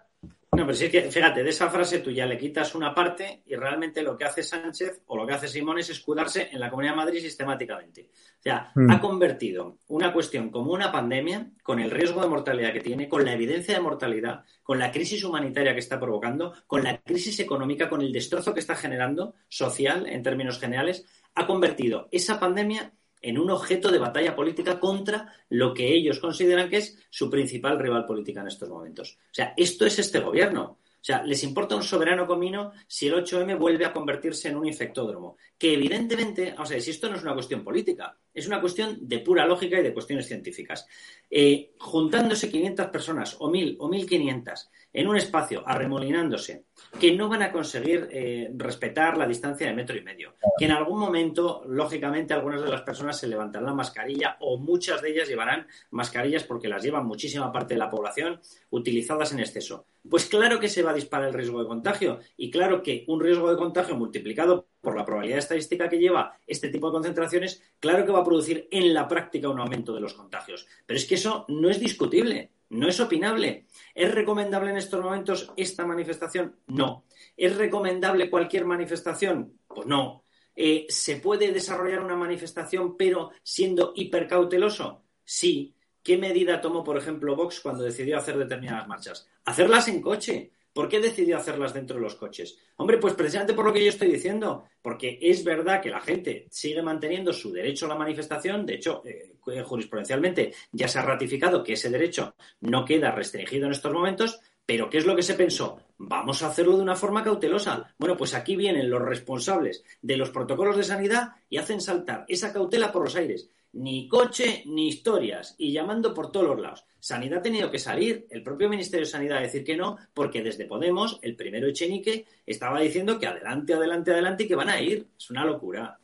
No, pero sí que, fíjate, de esa frase tú ya le quitas una parte y realmente lo que hace Sánchez o lo que hace Simón es escudarse en la Comunidad de Madrid sistemáticamente. O sea, mm. ha convertido una cuestión como una pandemia, con el riesgo de mortalidad que tiene, con la evidencia de mortalidad, con la crisis humanitaria que está provocando, con la crisis económica, con el destrozo que está generando social en términos generales, ha convertido esa pandemia en un objeto de batalla política contra lo que ellos consideran que es su principal rival política en estos momentos. O sea, esto es este gobierno. O sea, les importa un soberano comino si el 8M vuelve a convertirse en un infectódromo. Que evidentemente, o sea, si esto no es una cuestión política, es una cuestión de pura lógica y de cuestiones científicas. Eh, juntándose 500 personas o 1.000 o 1.500 en un espacio arremolinándose, que no van a conseguir eh, respetar la distancia de metro y medio, que en algún momento, lógicamente, algunas de las personas se levantarán la mascarilla o muchas de ellas llevarán mascarillas porque las lleva muchísima parte de la población utilizadas en exceso. Pues claro que se va a disparar el riesgo de contagio y claro que un riesgo de contagio multiplicado por la probabilidad estadística que lleva este tipo de concentraciones, claro que va a producir en la práctica un aumento de los contagios. Pero es que eso no es discutible. No es opinable. ¿Es recomendable en estos momentos esta manifestación? No. ¿Es recomendable cualquier manifestación? Pues no. Eh, ¿Se puede desarrollar una manifestación pero siendo hipercauteloso? Sí. ¿Qué medida tomó, por ejemplo, Vox cuando decidió hacer determinadas marchas? Hacerlas en coche. ¿Por qué decidió hacerlas dentro de los coches? Hombre, pues precisamente por lo que yo estoy diciendo, porque es verdad que la gente sigue manteniendo su derecho a la manifestación, de hecho, eh, jurisprudencialmente ya se ha ratificado que ese derecho no queda restringido en estos momentos, pero ¿qué es lo que se pensó? Vamos a hacerlo de una forma cautelosa. Bueno, pues aquí vienen los responsables de los protocolos de sanidad y hacen saltar esa cautela por los aires ni coche ni historias y llamando por todos los lados. Sanidad ha tenido que salir, el propio Ministerio de Sanidad a decir que no, porque desde Podemos, el primero Echenique, estaba diciendo que adelante, adelante, adelante y que van a ir. Es una locura.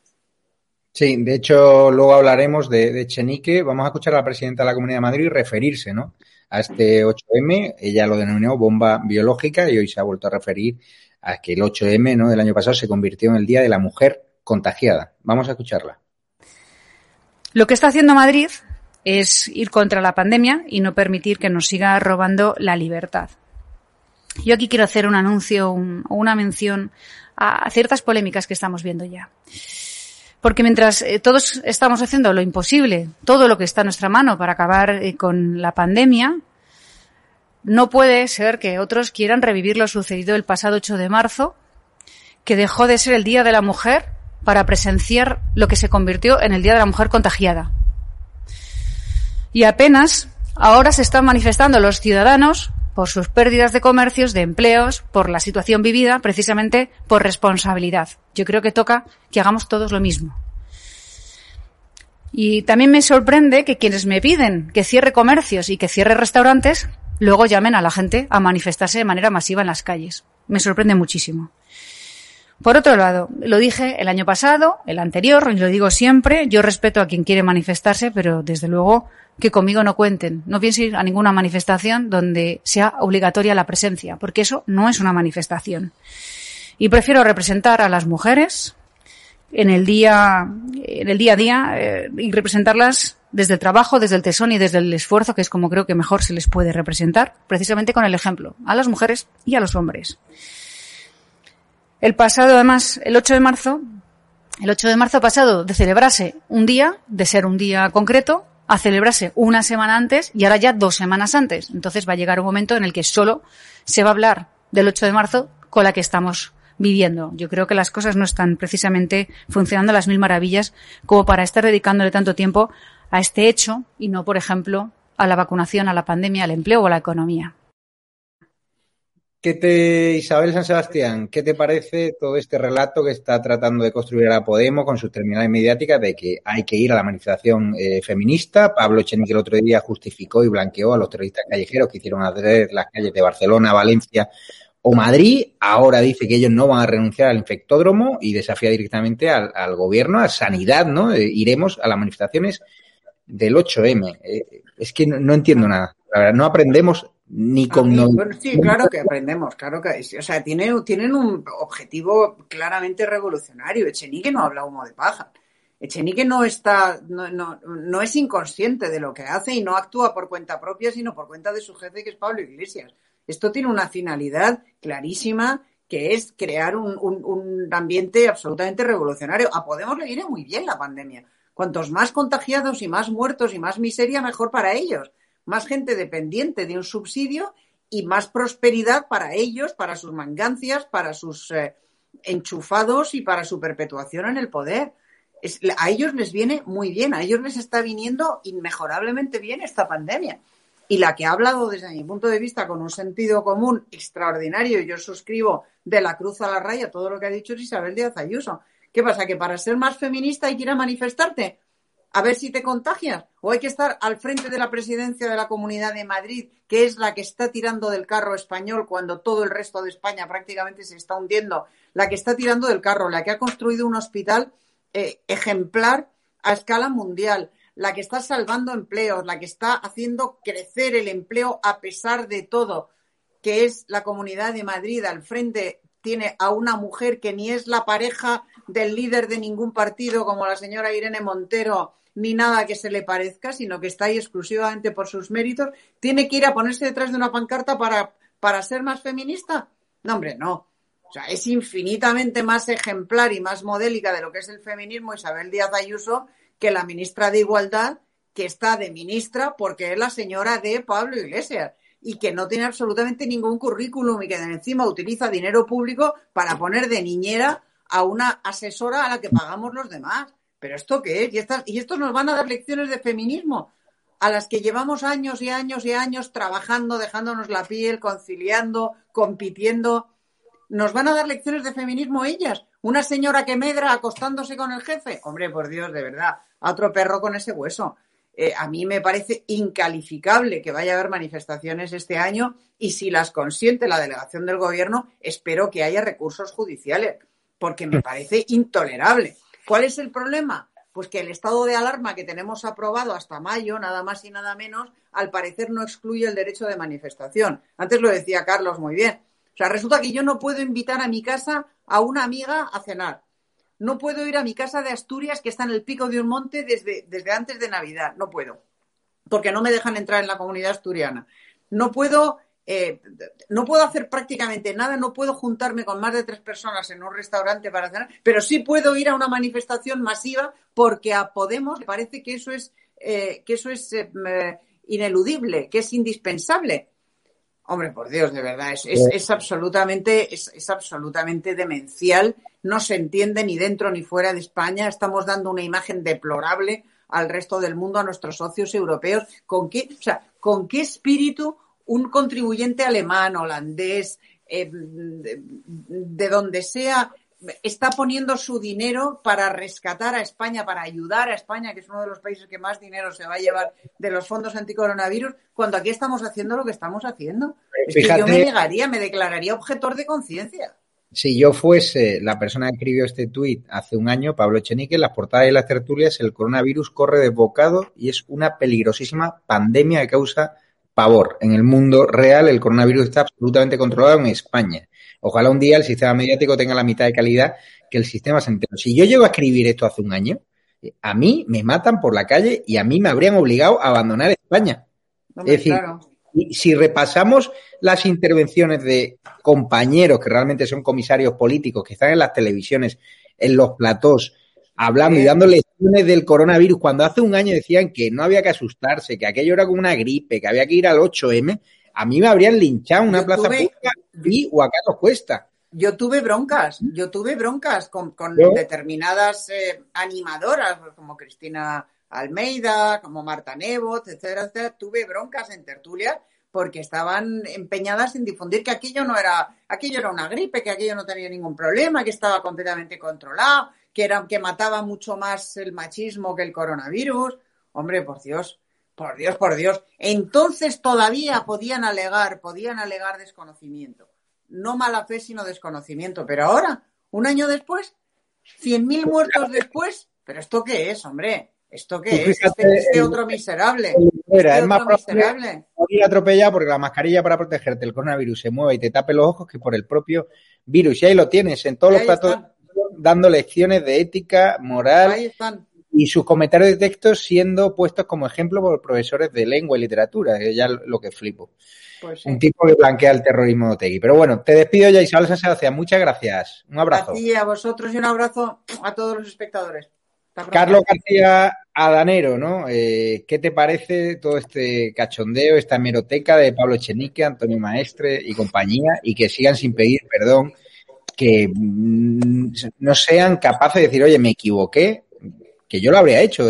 Sí, de hecho, luego hablaremos de, Echenique. Vamos a escuchar a la presidenta de la Comunidad de Madrid referirse ¿no? a este 8M. Ella lo denominó bomba biológica y hoy se ha vuelto a referir a que el 8M ¿no? del año pasado se convirtió en el Día de la Mujer contagiada. Vamos a escucharla. Lo que está haciendo Madrid es ir contra la pandemia y no permitir que nos siga robando la libertad. Yo aquí quiero hacer un anuncio o una mención a, ciertas polémicas que estamos viendo ya. Porque mientras eh, todos estamos haciendo lo imposible, todo lo que está en nuestra mano para acabar eh, con la pandemia, no puede ser que otros quieran revivir lo sucedido el pasado 8 de marzo, que dejó de ser el Día de la Mujer para presenciar lo que se convirtió en el Día de la Mujer contagiada. Y apenas ahora se están manifestando los ciudadanos por sus pérdidas de comercios, de empleos, por la situación vivida, precisamente por responsabilidad. Yo creo que toca que hagamos todos lo mismo. Y también me sorprende que quienes me piden que cierre comercios y que cierre restaurantes, luego llamen a la gente a manifestarse de manera masiva en las calles. Me sorprende muchísimo. Por otro lado, lo dije el año pasado, el anterior, y lo digo siempre, yo respeto a quien quiere manifestarse, pero desde luego que conmigo no cuenten. No pienso ir a ninguna manifestación donde sea obligatoria la presencia, porque eso no es una manifestación. Y prefiero representar a las mujeres en el día, en el día a día eh, y representarlas desde el trabajo, desde el tesón y desde el esfuerzo, que es como creo que mejor se les puede representar, precisamente con el ejemplo, a las mujeres y a los hombres. El pasado, además, el 8 de marzo, el 8 de marzo pasado de celebrarse un día, de ser un día concreto, a celebrarse una semana antes y ahora ya dos semanas antes. Entonces va a llegar un momento en el que solo se va a hablar del 8 de marzo con la que estamos viviendo. Yo creo que las cosas no están precisamente funcionando a las mil maravillas como para estar dedicándole tanto tiempo a este hecho y no, por ejemplo, a la vacunación, a la pandemia, al empleo o a la economía. ¿Qué te, Isabel San Sebastián, qué te parece todo este relato que está tratando de construir a Podemos con sus terminales mediáticas de que hay que ir a la manifestación eh, feminista? Pablo Echenique el otro día justificó y blanqueó a los terroristas callejeros que hicieron arder las calles de Barcelona, Valencia o Madrid. Ahora dice que ellos no van a renunciar al infectódromo y desafía directamente al, gobierno, a sanidad, ¿no? Eh, iremos a las manifestaciones del 8M. Eh, es que no, entiendo nada. La verdad, no aprendemos ni con... bueno, sí, claro que aprendemos, claro que... O sea, tiene, tienen un objetivo claramente revolucionario. Echenique no habla humo de paja. Echenique no está, no, no, no, es inconsciente de lo que hace y no actúa por cuenta propia, sino por cuenta de su jefe, que es Pablo Iglesias. Esto tiene una finalidad clarísima, que es crear un, un, un ambiente absolutamente revolucionario. A Podemos le viene muy bien la pandemia. Cuantos más contagiados y más muertos y más miseria, mejor para ellos más gente dependiente de un subsidio y más prosperidad para ellos, para sus mangancias, para sus eh, enchufados y para su perpetuación en el poder. a ellos les viene muy bien, a ellos les está viniendo inmejorablemente bien esta pandemia. Y la que ha hablado desde mi punto de vista con un sentido común extraordinario, y yo suscribo de la cruz a la raya todo lo que ha dicho Isabel Díaz Ayuso. ¿Qué pasa? ¿Que para ser más feminista hay que ir a manifestarte? A ver si te contagias. O hay que estar al frente de la presidencia de la Comunidad de Madrid, que es la que está tirando del carro español cuando todo el resto de España prácticamente se está hundiendo. La que está tirando del carro, la que ha construido un hospital eh, ejemplar a escala mundial, la que está salvando empleos, la que está haciendo crecer el empleo a pesar de todo, que es la Comunidad de Madrid al frente tiene a una mujer que ni es la pareja del líder de ningún partido como la señora Irene Montero ni nada que se le parezca, sino que está ahí exclusivamente por sus méritos, tiene que ir a ponerse detrás de una pancarta para, para ser más feminista. No, hombre, no. O sea, es infinitamente más ejemplar y más modélica de lo que es el feminismo Isabel Díaz Ayuso que la ministra de Igualdad, que está de ministra porque es la señora de Pablo Iglesias y que no tiene absolutamente ningún currículum y que encima utiliza dinero público para poner de niñera a una asesora a la que pagamos los demás. ¿Pero esto qué es? Y, estos nos van a dar lecciones de feminismo a las que llevamos años y años y años trabajando, dejándonos la piel, conciliando, compitiendo. ¿Nos van a dar lecciones de feminismo ellas? ¿Una señora que medra acostándose con el jefe? Hombre, por Dios, de verdad, a otro perro con ese hueso. Eh, a mí me parece incalificable que vaya a haber manifestaciones este año y si las consiente la delegación del gobierno, espero que haya recursos judiciales, porque me parece intolerable. ¿Cuál es el problema? Pues que el estado de alarma que tenemos aprobado hasta mayo, nada más y nada menos, al parecer no excluye el derecho de manifestación. Antes lo decía Carlos muy bien. O sea, resulta que yo no puedo invitar a mi casa a una amiga a cenar. No puedo ir a mi casa de Asturias, que está en el pico de un monte, desde, desde antes de Navidad. No puedo. Porque no me dejan entrar en la comunidad asturiana. No puedo eh, no puedo hacer prácticamente nada, no puedo juntarme con más de tres personas en un restaurante para cenar, pero sí puedo ir a una manifestación masiva porque a Podemos le parece que eso es, eh, que eso es eh, ineludible, que es indispensable. Hombre, por Dios, de verdad, es, es, absolutamente, es, absolutamente demencial. No se entiende ni dentro ni fuera de España. Estamos dando una imagen deplorable al resto del mundo, a nuestros socios europeos. ¿Con qué, con qué espíritu un contribuyente alemán, holandés, eh, de, donde sea, está poniendo su dinero para rescatar a España, para ayudar a España, que es uno de los países que más dinero se va a llevar de los fondos anticoronavirus, cuando aquí estamos haciendo lo que estamos haciendo. Es que yo me negaría, me declararía objetor de conciencia. Si yo fuese la persona que escribió este tuit hace un año, Pablo Echenique, en las portadas de las tertulias, el coronavirus corre desbocado y es una peligrosísima pandemia que causa pavor. En el mundo real el coronavirus está absolutamente controlado en España. Ojalá un día el sistema mediático tenga la mitad de calidad que el sistema sanitario. Si yo llego a escribir esto hace un año, a mí me matan por la calle y a mí me habrían obligado a abandonar España. es decir, si repasamos las intervenciones de compañeros que realmente son comisarios políticos que están en las televisiones, en los platós, hablando y dando del coronavirus, cuando hace un año decían que no había que asustarse, que aquello era como una gripe, que había que ir al 8M, a mí me habrían linchado una plaza pública y o a Carlos Cuesta. Yo tuve broncas, yo tuve broncas con, determinadas eh, animadoras, como Cristina Almeida, como Marta Nebot, etcétera, etcétera. Tuve broncas en tertulia porque estaban empeñadas en difundir que aquello no era, aquello era una gripe, que aquello no tenía ningún problema, que estaba completamente controlado, que, era, que mataba mucho más el machismo que el coronavirus. Hombre, por Dios, por Dios, por Dios. Entonces todavía podían alegar, podían alegar desconocimiento. No mala fe, sino desconocimiento. Pero ahora, un año después, cien mil muertos después, ¿pero esto qué es, hombre? ¿Esto qué es? Este, este otro miserable. Este es más miserable. ir atropellado porque la mascarilla para protegerte el coronavirus se mueve y te tape los ojos que por el propio virus. Y ahí lo tienes en todos los platos dando lecciones de ética, moral y sus comentarios de texto siendo puestos como ejemplo por profesores de lengua y literatura, que ya lo que flipo. Pues Un tipo que blanquea el terrorismo de Otegui. Pero bueno, te despido ya, Isabel Sánchez Muchas gracias. Un abrazo. A ti, a vosotros y un abrazo a todos los espectadores. Carlos García Adanero, ¿no? Eh, ¿Qué te parece todo este cachondeo, esta hemeroteca de Pablo Echenique, Antonio Maestre y compañía, y que sigan sin pedir perdón que mm, no sean capaces de decir, oye, me equivoqué, que yo lo habría hecho,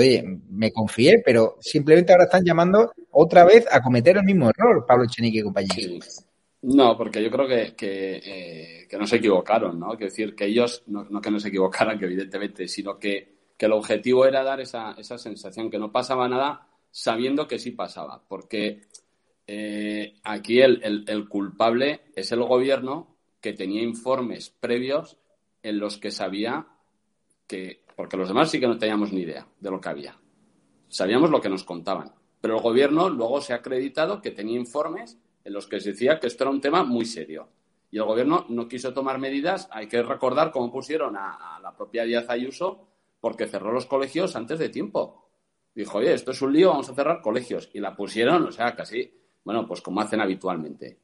me confié, pero simplemente ahora están llamando otra vez a cometer el mismo error, Pablo Chenique y compañía. No, porque yo creo que, eh, que, no se equivocaron, ¿no? Que decir, que ellos, no, que no se equivocaran, que evidentemente, sino que, que el objetivo era dar esa, esa sensación, que no pasaba nada sabiendo que sí pasaba, porque eh, aquí el, el culpable es el gobierno que tenía informes previos en los que sabía que, porque los demás sí que no teníamos ni idea de lo que había. Sabíamos lo que nos contaban. Pero el gobierno luego se ha acreditado que tenía informes en los que se decía que esto era un tema muy serio. Y el gobierno no quiso tomar medidas. Hay que recordar cómo pusieron a, la propia Díaz Ayuso porque cerró los colegios antes de tiempo. Dijo, oye, esto es un lío, vamos a cerrar colegios. Y la pusieron, o sea, casi, bueno, pues como hacen habitualmente.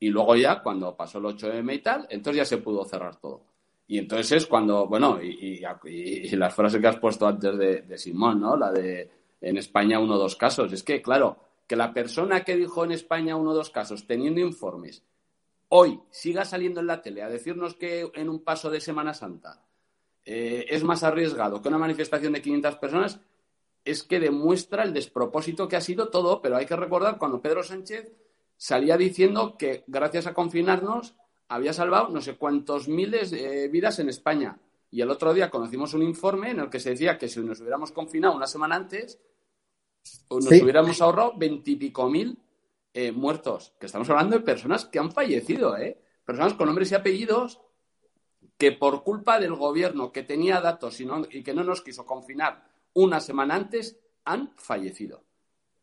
Y luego ya, cuando pasó el 8M y tal, entonces ya se pudo cerrar todo. Y entonces es cuando, bueno, y, las frases que has puesto antes de, Simón, ¿no? La de en España uno o dos casos. Es que, claro, que la persona que dijo en España uno o dos casos, teniendo informes, hoy siga saliendo en la tele a decirnos que en un paso de Semana Santa eh, es más arriesgado que una manifestación de 500 personas, es que demuestra el despropósito que ha sido todo, pero hay que recordar cuando Pedro Sánchez salía diciendo que gracias a confinarnos había salvado no sé cuántos miles de vidas en España. Y el otro día conocimos un informe en el que se decía que si nos hubiéramos confinado una semana antes, nos hubiéramos ahorrado veintipico mil eh, muertos. Que estamos hablando de personas que han fallecido, ¿eh? Personas con nombres y apellidos que por culpa del gobierno que tenía datos y, y que no nos quiso confinar una semana antes, han fallecido.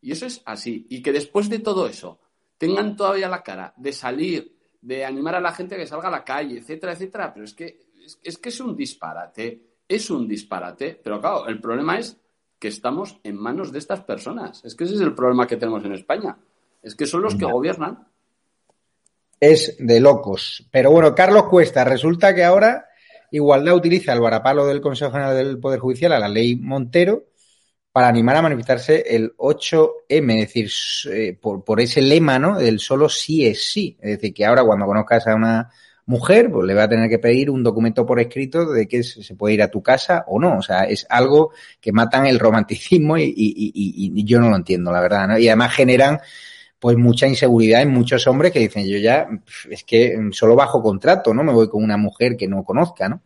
Y eso es así. Y que después de todo eso tengan todavía la cara de salir de animar a la gente a que salga a la calle, etcétera, etcétera. Pero es que es, que es un disparate, es un disparate. Pero claro, el problema es que estamos en manos de estas personas. Es que ese es el problema que tenemos en España. Es que son los que gobiernan. Es de locos. Pero bueno, Carlos Cuesta, resulta que ahora Igualdad utiliza el varapalo del Consejo General del Poder Judicial a la ley Montero para animar a manifestarse el 8M, es decir, eh, por, ese lema, ¿no? Del solo sí es sí. Es decir, que ahora cuando conozcas a una mujer, pues le va a tener que pedir un documento por escrito de que se puede ir a tu casa o no. O sea, es algo que matan el romanticismo y, y yo no lo entiendo, la verdad, ¿no? Y además generan pues mucha inseguridad en muchos hombres que dicen, yo ya, es que solo bajo contrato, ¿no? Me voy con una mujer que no conozca, ¿no?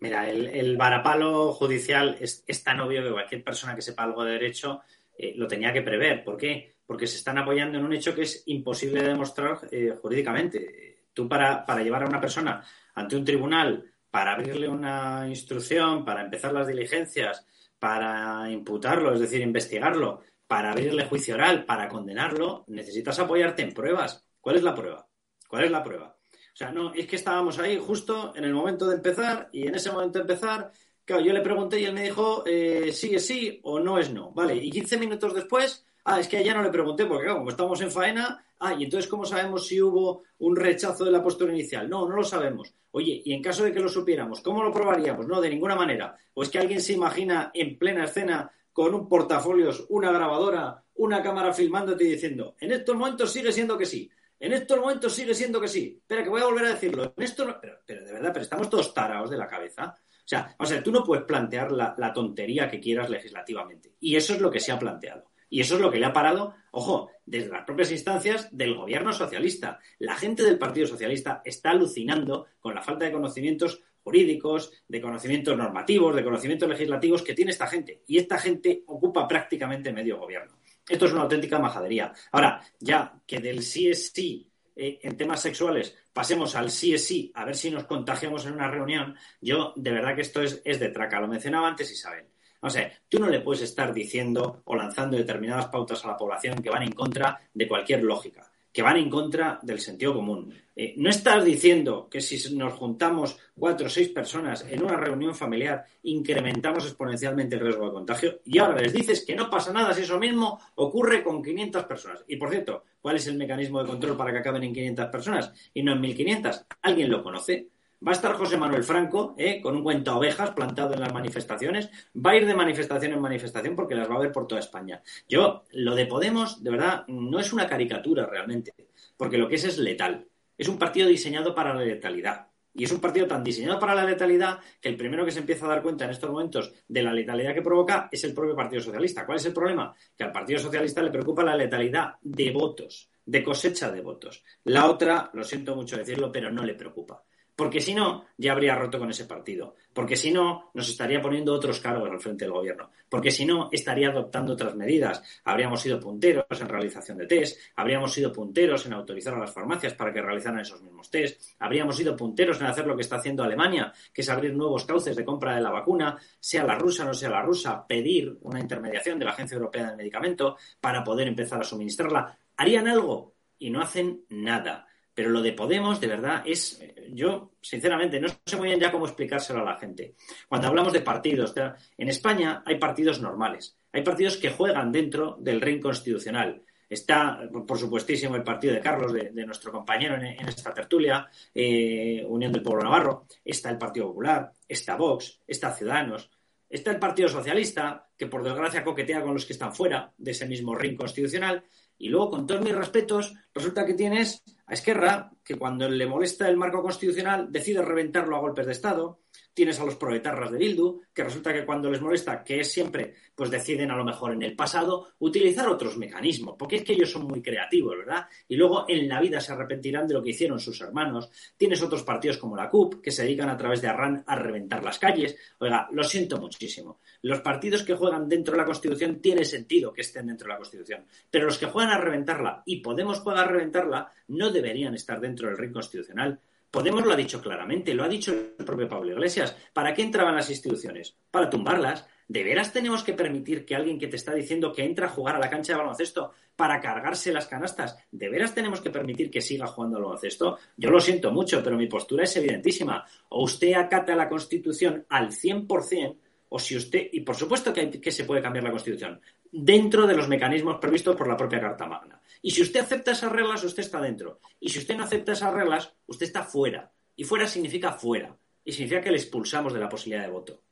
Mira, el, varapalo judicial es, tan obvio que cualquier persona que sepa algo de derecho eh, lo tenía que prever. ¿Por qué? Porque se están apoyando en un hecho que es imposible de demostrar eh, jurídicamente. Tú para, para llevar a una persona ante un tribunal, para abrirle una instrucción, para empezar las diligencias, para imputarlo, es decir, investigarlo, para abrirle juicio oral, para condenarlo, necesitas apoyarte en pruebas. ¿Cuál es la prueba? ¿Cuál es la prueba? O sea, no, es que estábamos ahí justo en el momento de empezar y en ese momento de empezar, claro, yo le pregunté y él me dijo eh, sí es sí o no es no. Vale, y 15 minutos después, ah, es que ya no le pregunté porque, claro, como estamos en faena, ah, y entonces, ¿cómo sabemos si hubo un rechazo de la postura inicial? No, no lo sabemos. Oye, y en caso de que lo supiéramos, ¿cómo lo probaríamos? No, de ninguna manera. O es que alguien se imagina en plena escena con un portafolios, una grabadora, una cámara filmándote y diciendo, en estos momentos sigue siendo que sí. En estos momentos sigue siendo que sí. Espera, que voy a volver a decirlo. En esto pero, pero, de verdad, pero estamos todos tarados de la cabeza. O sea, o sea tú no puedes plantear la, la tontería que quieras legislativamente. Y eso es lo que se ha planteado. Y eso es lo que le ha parado, ojo, desde las propias instancias del gobierno socialista. La gente del Partido Socialista está alucinando con la falta de conocimientos jurídicos, de conocimientos normativos, de conocimientos legislativos que tiene esta gente. Y esta gente ocupa prácticamente medio gobierno. Esto es una auténtica majadería. Ahora, ya que del sí es sí eh, en temas sexuales pasemos al sí es sí, a ver si nos contagiamos en una reunión, yo de verdad que esto es, es de traca. Lo mencionaba antes Isabel. O sea, tú no le puedes estar diciendo o lanzando determinadas pautas a la población que van en contra de cualquier lógica que van en contra del sentido común. Eh, no estás diciendo que si nos juntamos cuatro o seis personas en una reunión familiar incrementamos exponencialmente el riesgo de contagio y ahora les dices que no pasa nada si eso mismo ocurre con 500 personas. Y por cierto, ¿cuál es el mecanismo de control para que acaben en 500 personas y no en 1500? ¿Alguien lo conoce? Va a estar José Manuel Franco ¿eh? con un cuento a ovejas plantado en las manifestaciones. Va a ir de manifestación en manifestación porque las va a ver por toda España. Yo, lo de Podemos, de verdad, no es una caricatura realmente, porque lo que es es letal. Es un partido diseñado para la letalidad. Y es un partido tan diseñado para la letalidad que el primero que se empieza a dar cuenta en estos momentos de la letalidad que provoca es el propio Partido Socialista. ¿Cuál es el problema? Que al Partido Socialista le preocupa la letalidad de votos, de cosecha de votos. La otra, lo siento mucho decirlo, pero no le preocupa. Porque si no, ya habría roto con ese partido. Porque si no, nos estaría poniendo otros cargos al frente del gobierno. Porque si no, estaría adoptando otras medidas. Habríamos sido punteros en realización de test. Habríamos sido punteros en autorizar a las farmacias para que realizaran esos mismos test. Habríamos sido punteros en hacer lo que está haciendo Alemania, que es abrir nuevos cauces de compra de la vacuna, sea la rusa o no sea la rusa, pedir una intermediación de la Agencia Europea del Medicamento para poder empezar a suministrarla. ¿Harían algo? Y no hacen nada. Pero lo de Podemos, de verdad, es. Yo, sinceramente, no sé muy bien ya cómo explicárselo a la gente. Cuando hablamos de partidos, en España hay partidos normales. Hay partidos que juegan dentro del ring constitucional. Está, por supuestísimo, el partido de Carlos, de, nuestro compañero en, esta tertulia, eh, Unión del Pueblo Navarro. Está el Partido Popular, está Vox, está Ciudadanos, está el Partido Socialista, que por desgracia coquetea con los que están fuera de ese mismo ring constitucional. Y luego, con todos mis respetos, resulta que tienes a Esquerra, que cuando le molesta el marco constitucional decide reventarlo a golpes de Estado. Tienes a los proetarras de Bildu, que resulta que cuando les molesta, que es siempre, pues deciden a lo mejor en el pasado utilizar otros mecanismos, porque es que ellos son muy creativos, ¿verdad? Y luego en la vida se arrepentirán de lo que hicieron sus hermanos. Tienes otros partidos como la CUP, que se dedican a través de Arran a reventar las calles. Oiga, lo siento muchísimo. Los partidos que juegan dentro de la Constitución tiene sentido que estén dentro de la Constitución, pero los que juegan a reventarla y Podemos juega a reventarla no deberían estar dentro del ring constitucional. Podemos lo ha dicho claramente, lo ha dicho el propio Pablo Iglesias. ¿Para qué entraban las instituciones? Para tumbarlas. ¿De veras tenemos que permitir que alguien que te está diciendo que entra a jugar a la cancha de baloncesto para cargarse las canastas, ¿de veras tenemos que permitir que siga jugando al baloncesto? Yo lo siento mucho, pero mi postura es evidentísima. O usted acata la Constitución al 100%, o si usted, y por supuesto que, que se puede cambiar la Constitución, dentro de los mecanismos previstos por la propia Carta Magna. Y si usted acepta esas reglas, usted está dentro. Y si usted no acepta esas reglas, usted está fuera. Y fuera significa fuera. Y significa que le expulsamos de la posibilidad de voto.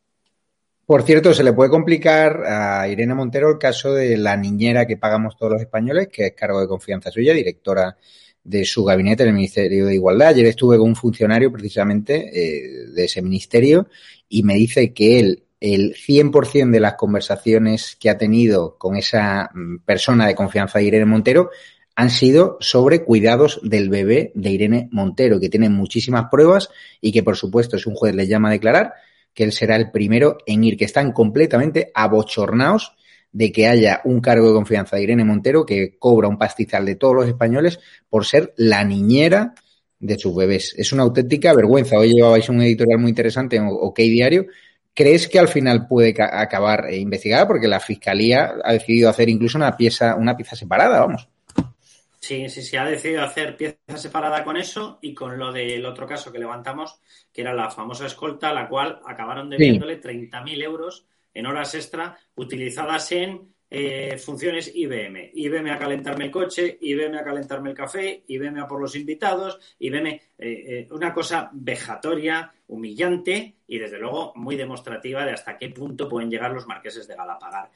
Por cierto, se le puede complicar a Irene Montero el caso de la niñera que pagamos todos los españoles, que es cargo de confianza suya, directora de su gabinete en el Ministerio de Igualdad. Ayer estuve con un funcionario precisamente eh, de ese ministerio y me dice que él el 100% de las conversaciones que ha tenido con esa mm, persona de confianza de Irene Montero han sido sobre cuidados del bebé de Irene Montero, que tiene muchísimas pruebas y que, por supuesto, si un juez le llama a declarar, que él será el primero en ir, que están completamente abochornados de que haya un cargo de confianza de Irene Montero que cobra un pastizal de todos los españoles por ser la niñera de sus bebés. Es una auténtica vergüenza. Hoy llevabais un editorial muy interesante en OK Diario ¿Crees que al final puede acabar eh, investigada? Porque la fiscalía ha decidido hacer incluso una pieza, una pieza separada, vamos. Sí, sí, sí, ha decidido hacer pieza separada con eso y con lo del otro caso que levantamos, que era la famosa escolta, la cual acabaron debiéndole 30.000 euros en horas extra utilizadas en eh, funciones IBM. IBM a calentarme el coche, IBM a calentarme el café, IBM a por los invitados, IBM, eh, eh, una cosa vejatoria, humillante y desde luego muy demostrativa de hasta qué punto pueden llegar los marqueses de Galapagar.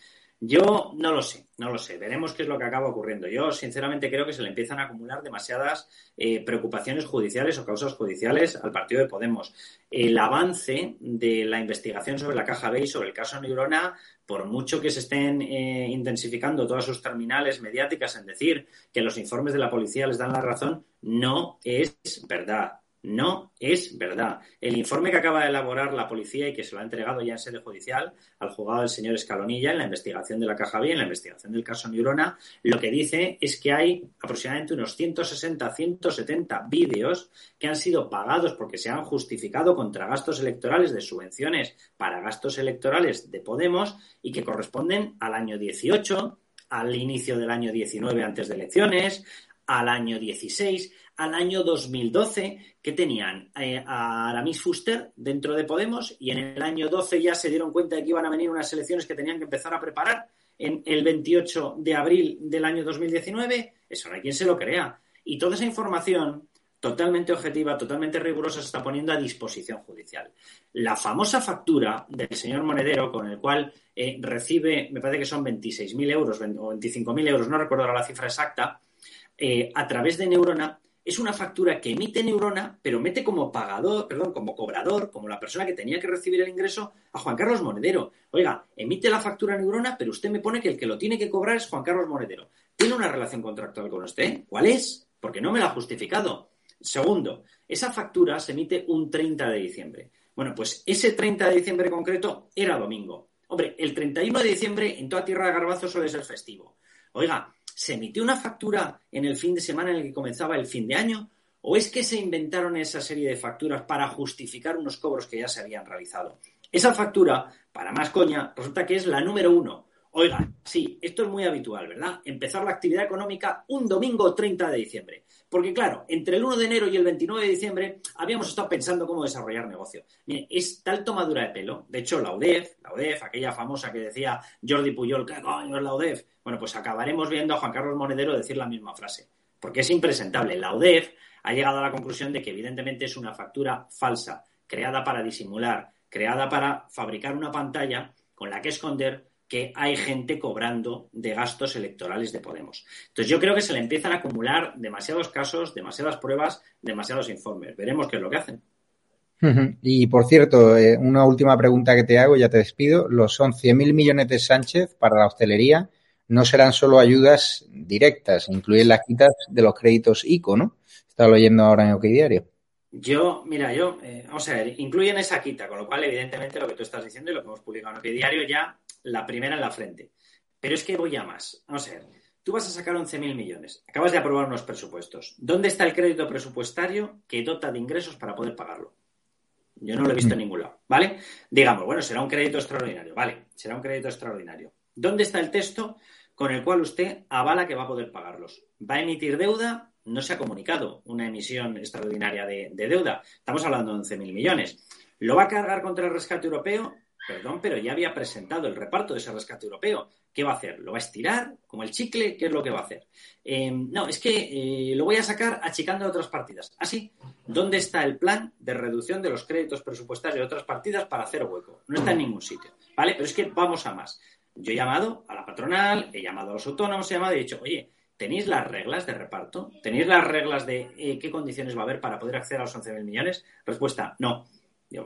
Yo no lo sé, no lo sé. Veremos qué es lo que acaba ocurriendo. Yo, sinceramente, creo que se le empiezan a acumular demasiadas eh, preocupaciones judiciales o causas judiciales al partido de Podemos. El avance de la investigación sobre la Caja B y sobre el caso Neurona, por mucho que se estén eh, intensificando todas sus terminales mediáticas en decir que los informes de la policía les dan la razón, no es verdad. No es verdad. El informe que acaba de elaborar la policía y que se lo ha entregado ya en sede judicial al juzgado del señor Escalonilla en la investigación de la Caja B, en la investigación del caso Neurona, lo que dice es que hay aproximadamente unos 160, 170 vídeos que han sido pagados porque se han justificado contra gastos electorales de subvenciones para gastos electorales de Podemos y que corresponden al año 18, al inicio del año 19 antes de elecciones, al año 16 al año 2012, que tenían eh, a Aramis Fuster dentro de Podemos y en el año 12 ya se dieron cuenta de que iban a venir unas elecciones que tenían que empezar a preparar en el 28 de abril del año 2019. Eso no hay quien se lo crea. Y toda esa información totalmente objetiva, totalmente rigurosa, se está poniendo a disposición judicial. La famosa factura del señor Monedero, con el cual eh, recibe, me parece que son 26.000 euros o 25.000 euros, no recuerdo ahora la cifra exacta, eh, a través de Neurona, es una factura que emite Neurona, pero mete como pagador, perdón, como cobrador, como la persona que tenía que recibir el ingreso, a Juan Carlos Monedero. Oiga, emite la factura Neurona, pero usted me pone que el que lo tiene que cobrar es Juan Carlos Monedero. ¿Tiene una relación contractual con usted? ¿Cuál es? Porque no me la ha justificado. Segundo, esa factura se emite un 30 de diciembre. Bueno, pues ese 30 de diciembre concreto era domingo. Hombre, el 31 de diciembre en toda Tierra de Garbazo suele ser festivo. Oiga, ¿Se emitió una factura en el fin de semana en el que comenzaba el fin de año? ¿O es que se inventaron esa serie de facturas para justificar unos cobros que ya se habían realizado? Esa factura, para más coña, resulta que es la número uno. Oiga, sí, esto es muy habitual, ¿verdad? Empezar la actividad económica un domingo 30 de diciembre. Porque claro, entre el 1 de enero y el 29 de diciembre habíamos estado pensando cómo desarrollar negocio. Mire, es tal tomadura de pelo. De hecho, la UDEF, la UDEF, aquella famosa que decía Jordi Puyol, ¿qué coño es la UDEF? Bueno, pues acabaremos viendo a Juan Carlos Monedero decir la misma frase. Porque es impresentable. La UDEF ha llegado a la conclusión de que evidentemente es una factura falsa, creada para disimular, creada para fabricar una pantalla con la que esconder que hay gente cobrando de gastos electorales de Podemos. Entonces yo creo que se le empiezan a acumular demasiados casos, demasiadas pruebas, demasiados informes. Veremos qué es lo que hacen. Y por cierto, eh, una última pregunta que te hago, ya te despido. Los 11.000 millones de Sánchez para la hostelería no serán solo ayudas directas, incluyen las quitas de los créditos ICO, ¿no? Estaba leyendo ahora en OK Diario. Yo, mira, yo, eh, vamos a ver, incluyen esa quita, con lo cual, evidentemente, lo que tú estás diciendo y lo que hemos publicado en OK Diario ya la primera en la frente. Pero es que voy a más. Vamos a ver. Tú vas a sacar 11.000 millones. Acabas de aprobar unos presupuestos. ¿Dónde está el crédito presupuestario que dota de ingresos para poder pagarlo? Yo no lo he visto en ningún lado. ¿Vale? Digamos, bueno, será un crédito extraordinario. Vale, será un crédito extraordinario. ¿Dónde está el texto con el cual usted avala que va a poder pagarlos? ¿Va a emitir deuda? No se ha comunicado una emisión extraordinaria de, de deuda. Estamos hablando de 11.000 millones. ¿Lo va a cargar contra el rescate europeo? Perdón, pero ya había presentado el reparto de ese rescate europeo. ¿Qué va a hacer? ¿Lo va a estirar como el chicle? ¿Qué es lo que va a hacer? Eh, no, es que eh, lo voy a sacar achicando otras partidas. Así, ¿Ah, ¿dónde está el plan de reducción de los créditos presupuestarios de otras partidas para hacer hueco? No está en ningún sitio. ¿Vale? Pero es que vamos a más. Yo he llamado a la patronal, he llamado a los autónomos, he llamado y he dicho, oye, ¿tenéis las reglas de reparto? ¿Tenéis las reglas de eh, qué condiciones va a haber para poder acceder a los 11.000 millones? Respuesta, no.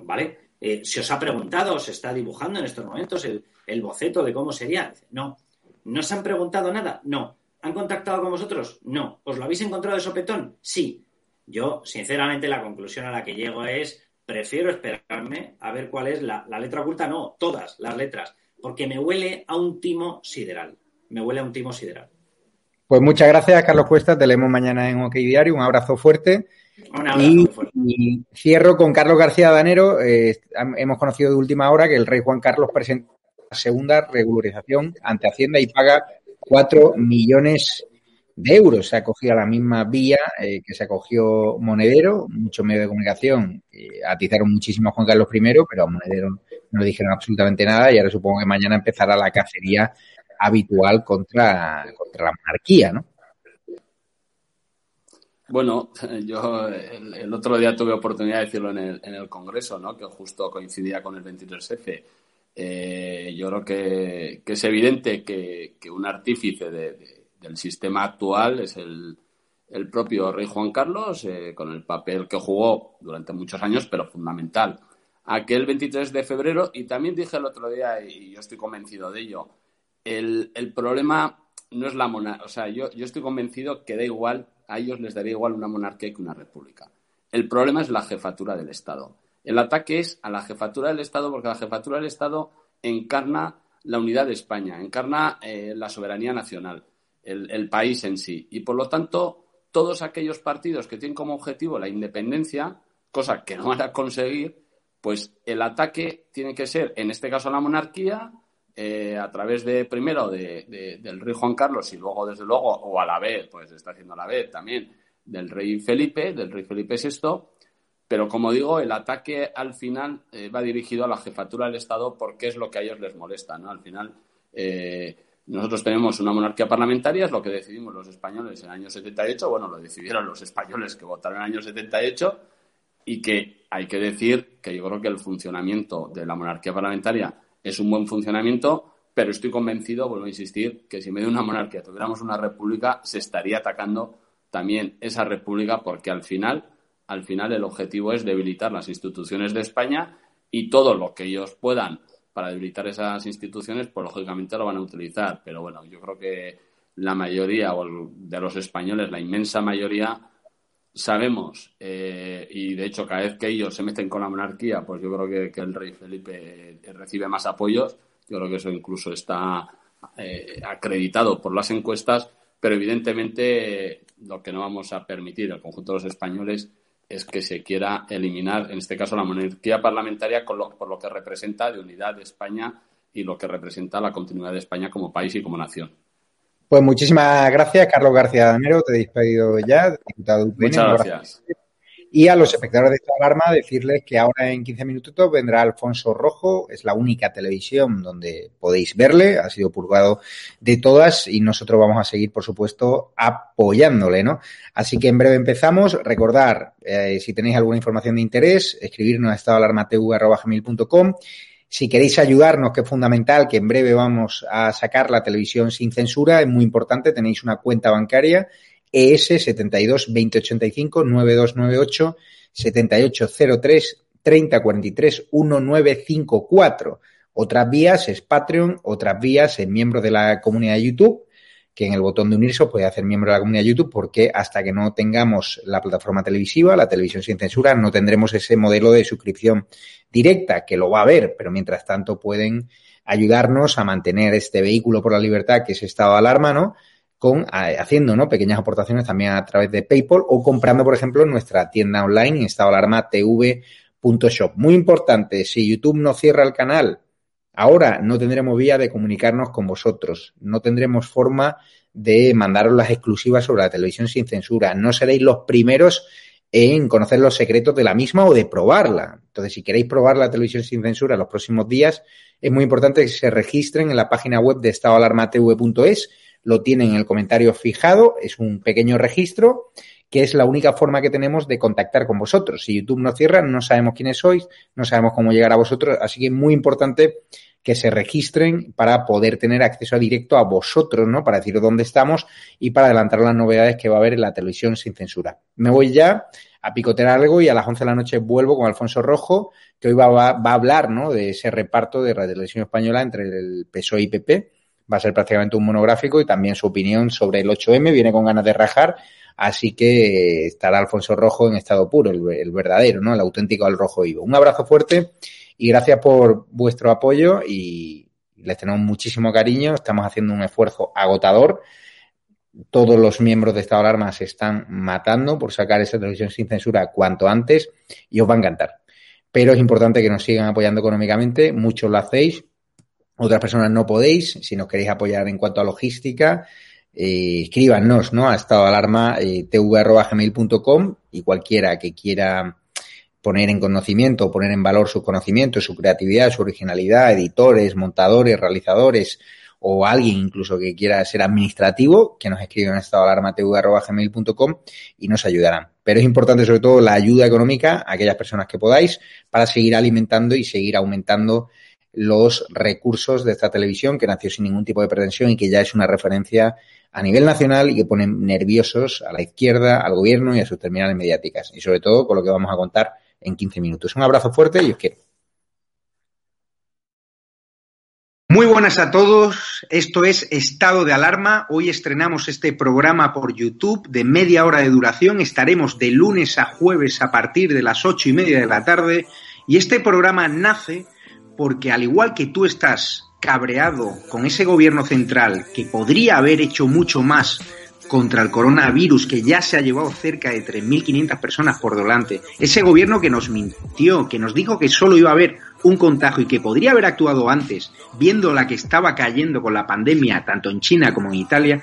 ¿vale? Eh, ¿Se os ha preguntado, se está dibujando en estos momentos el, boceto de cómo sería? No. ¿No se han preguntado nada? No. ¿Han contactado con vosotros? No. ¿Os lo habéis encontrado de sopetón? Sí. Yo, sinceramente, la conclusión a la que llego es, prefiero esperarme a ver cuál es la, letra oculta, no, todas las letras, porque me huele a un timo sideral. Me huele a un timo sideral. Pues muchas gracias, Carlos Cuesta. Te leemos mañana en OK Diario. Un abrazo fuerte y, cierro con Carlos García Danero. Eh, hemos conocido de última hora que el rey Juan Carlos presenta la segunda regularización ante Hacienda y paga cuatro millones de euros. Se ha acogido a la misma vía eh, que se acogió Monedero. Muchos medios de comunicación eh, atizaron muchísimo a Juan Carlos I, pero a Monedero no le dijeron absolutamente nada y ahora supongo que mañana empezará la cacería habitual contra, contra la monarquía, ¿no? Bueno, yo el, otro día tuve oportunidad de decirlo en el, en el Congreso, ¿no? que justo coincidía con el 23F. Eh, yo creo que, es evidente que, un artífice del sistema actual es el, propio rey Juan Carlos, eh, con el papel que jugó durante muchos años, pero fundamental. Aquel 23 de febrero, y también dije el otro día, y yo estoy convencido de ello, el, el problema no es la monarquía. O sea, yo estoy convencido que da igual, a ellos les daría igual una monarquía que una república. El problema es la jefatura del Estado. El ataque es a la jefatura del Estado porque la jefatura del Estado encarna la unidad de España, encarna eh, la soberanía nacional, el, el, país en sí. Y por lo tanto, todos aquellos partidos que tienen como objetivo la independencia, cosa que no van a conseguir, pues el ataque tiene que ser, en este caso, a la monarquía, eh, a través de, primero, de, del rey Juan Carlos y luego, desde luego, o a la vez, pues está haciendo a la vez también, del rey Felipe, del rey Felipe VI, pero como digo, el ataque al final eh, va dirigido a la jefatura del Estado porque es lo que a ellos les molesta, ¿no? Al final, eh, nosotros tenemos una monarquía parlamentaria, es lo que decidimos los españoles en el año 78, bueno, lo decidieron los españoles que votaron en el año 78, y que hay que decir que yo creo que el funcionamiento de la monarquía parlamentaria es un buen funcionamiento, pero estoy convencido, vuelvo a insistir, que si en vez de una monarquía tuviéramos una república, se estaría atacando también esa república porque al final, al final el objetivo es debilitar las instituciones de España y todo lo que ellos puedan para debilitar esas instituciones, pues lógicamente lo van a utilizar. Pero bueno, yo creo que la mayoría de los españoles, la inmensa mayoría, sabemos, eh, y de hecho cada vez que ellos se meten con la monarquía, pues yo creo que, el rey Felipe recibe más apoyos, yo creo que eso incluso está eh, acreditado por las encuestas, pero evidentemente lo que no vamos a permitir el conjunto de los españoles es que se quiera eliminar, en este caso, la monarquía parlamentaria por lo que representa de unidad de España y lo que representa la continuidad de España como país y como nación. Pues muchísimas gracias, Carlos García Danero. Te he despedido ya, diputado Muchas gracias. Y a los espectadores de esta alarma decirles que ahora en 15 minutos vendrá Alfonso Rojo, es la única televisión donde podéis verle, ha sido purgado de todas y nosotros vamos a seguir, por supuesto, apoyándole, ¿no? Así que en breve empezamos. Recordar, eh, si tenéis alguna información de interés, escribirnos a estadoalarmatv.com. Si queréis ayudarnos, que es fundamental, que en breve vamos a sacar la televisión sin censura, es muy importante, tenéis una cuenta bancaria ES 72 2085 9298 7803 3043 1954. Otras vías es Patreon, otras vías es miembro de la comunidad de YouTube, que en el botón de unirse os puede hacer miembro de la comunidad YouTube, porque hasta que no tengamos la plataforma televisiva, la televisión sin censura, no tendremos ese modelo de suscripción directa, que lo va a haber, pero mientras tanto pueden ayudarnos a mantener este vehículo por la libertad que es estado de alarma, ¿no? con haciendo ¿no? pequeñas aportaciones también a través de PayPal o comprando, por ejemplo, nuestra tienda online en estado alarma tv.shop. Muy importante, si YouTube no cierra el canal, ahora no tendremos vía de comunicarnos con vosotros, no tendremos forma de mandaros las exclusivas sobre la televisión sin censura, no seréis los primeros en conocer los secretos de la misma o de probarla. Entonces, si queréis probar la televisión sin censura en los próximos días, es muy importante que se registren en la página web de estadoalarmatv.es lo tienen en el comentario fijado, es un pequeño registro que es la única forma que tenemos de contactar con vosotros. Si YouTube no cierra, no sabemos quiénes sois, no sabemos cómo llegar a vosotros, así que es muy importante que se registren para poder tener acceso directo a vosotros, ¿no? Para deciros dónde estamos y para adelantar las novedades que va a haber en la televisión sin censura. Me voy ya a picotear algo y a las 11 de la noche vuelvo con Alfonso Rojo, que hoy va, a hablar, ¿no? De ese reparto de la televisión española entre el PSOE y PP va a ser prácticamente un monográfico y también su opinión sobre el 8M, viene con ganas de rajar, así que estará Alfonso Rojo en estado puro, el, verdadero, ¿no? El auténtico al rojo vivo. Un abrazo fuerte y gracias por vuestro apoyo y les tenemos muchísimo cariño, estamos haciendo un esfuerzo agotador. Todos los miembros de Estado de Alarma se están matando por sacar esa televisión sin censura cuanto antes y os va a encantar. Pero es importante que nos sigan apoyando económicamente, muchos lo hacéis, otras personas no podéis. Si nos queréis apoyar en cuanto a logística, eh, escríbanos, ¿no? A estado de alarma eh, tv.gmail.com y cualquiera que quiera poner en conocimiento, poner en valor su conocimiento, su creatividad, su originalidad, editores, montadores, realizadores o alguien incluso que quiera ser administrativo, que nos escriban en estado de alarma tv.gmail.com y nos ayudarán. Pero es importante sobre todo la ayuda económica a aquellas personas que podáis para seguir alimentando y seguir aumentando los recursos de esta televisión que nació sin ningún tipo de pretensión y que ya es una referencia a nivel nacional y que pone nerviosos a la izquierda, al gobierno y a sus terminales mediáticas. Y sobre todo con lo que vamos a contar en 15 minutos. Un abrazo fuerte y os quiero. Muy buenas a todos, esto es Estado de Alarma. Hoy estrenamos este programa por YouTube de media hora de duración. Estaremos de lunes a jueves a partir de las ocho y media de la tarde. Y este programa nace porque al igual que tú estás cabreado con ese gobierno central que podría haber hecho mucho más contra el coronavirus que ya se ha llevado cerca de 3.500 personas por delante, ese gobierno que nos mintió, que nos dijo que solo iba a haber un contagio y que podría haber actuado antes, viendo la que estaba cayendo con la pandemia tanto en China como en Italia,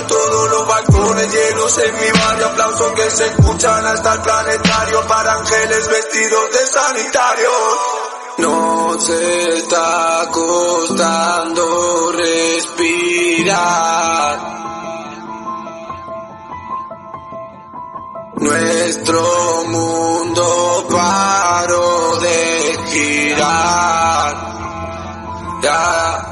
todos los balcones llenos en mi barrio, aplausos que se escuchan hasta el planetario para ángeles vestidos de sanitarios. No se está costando respirar. Nuestro mundo paró de girar. Ya.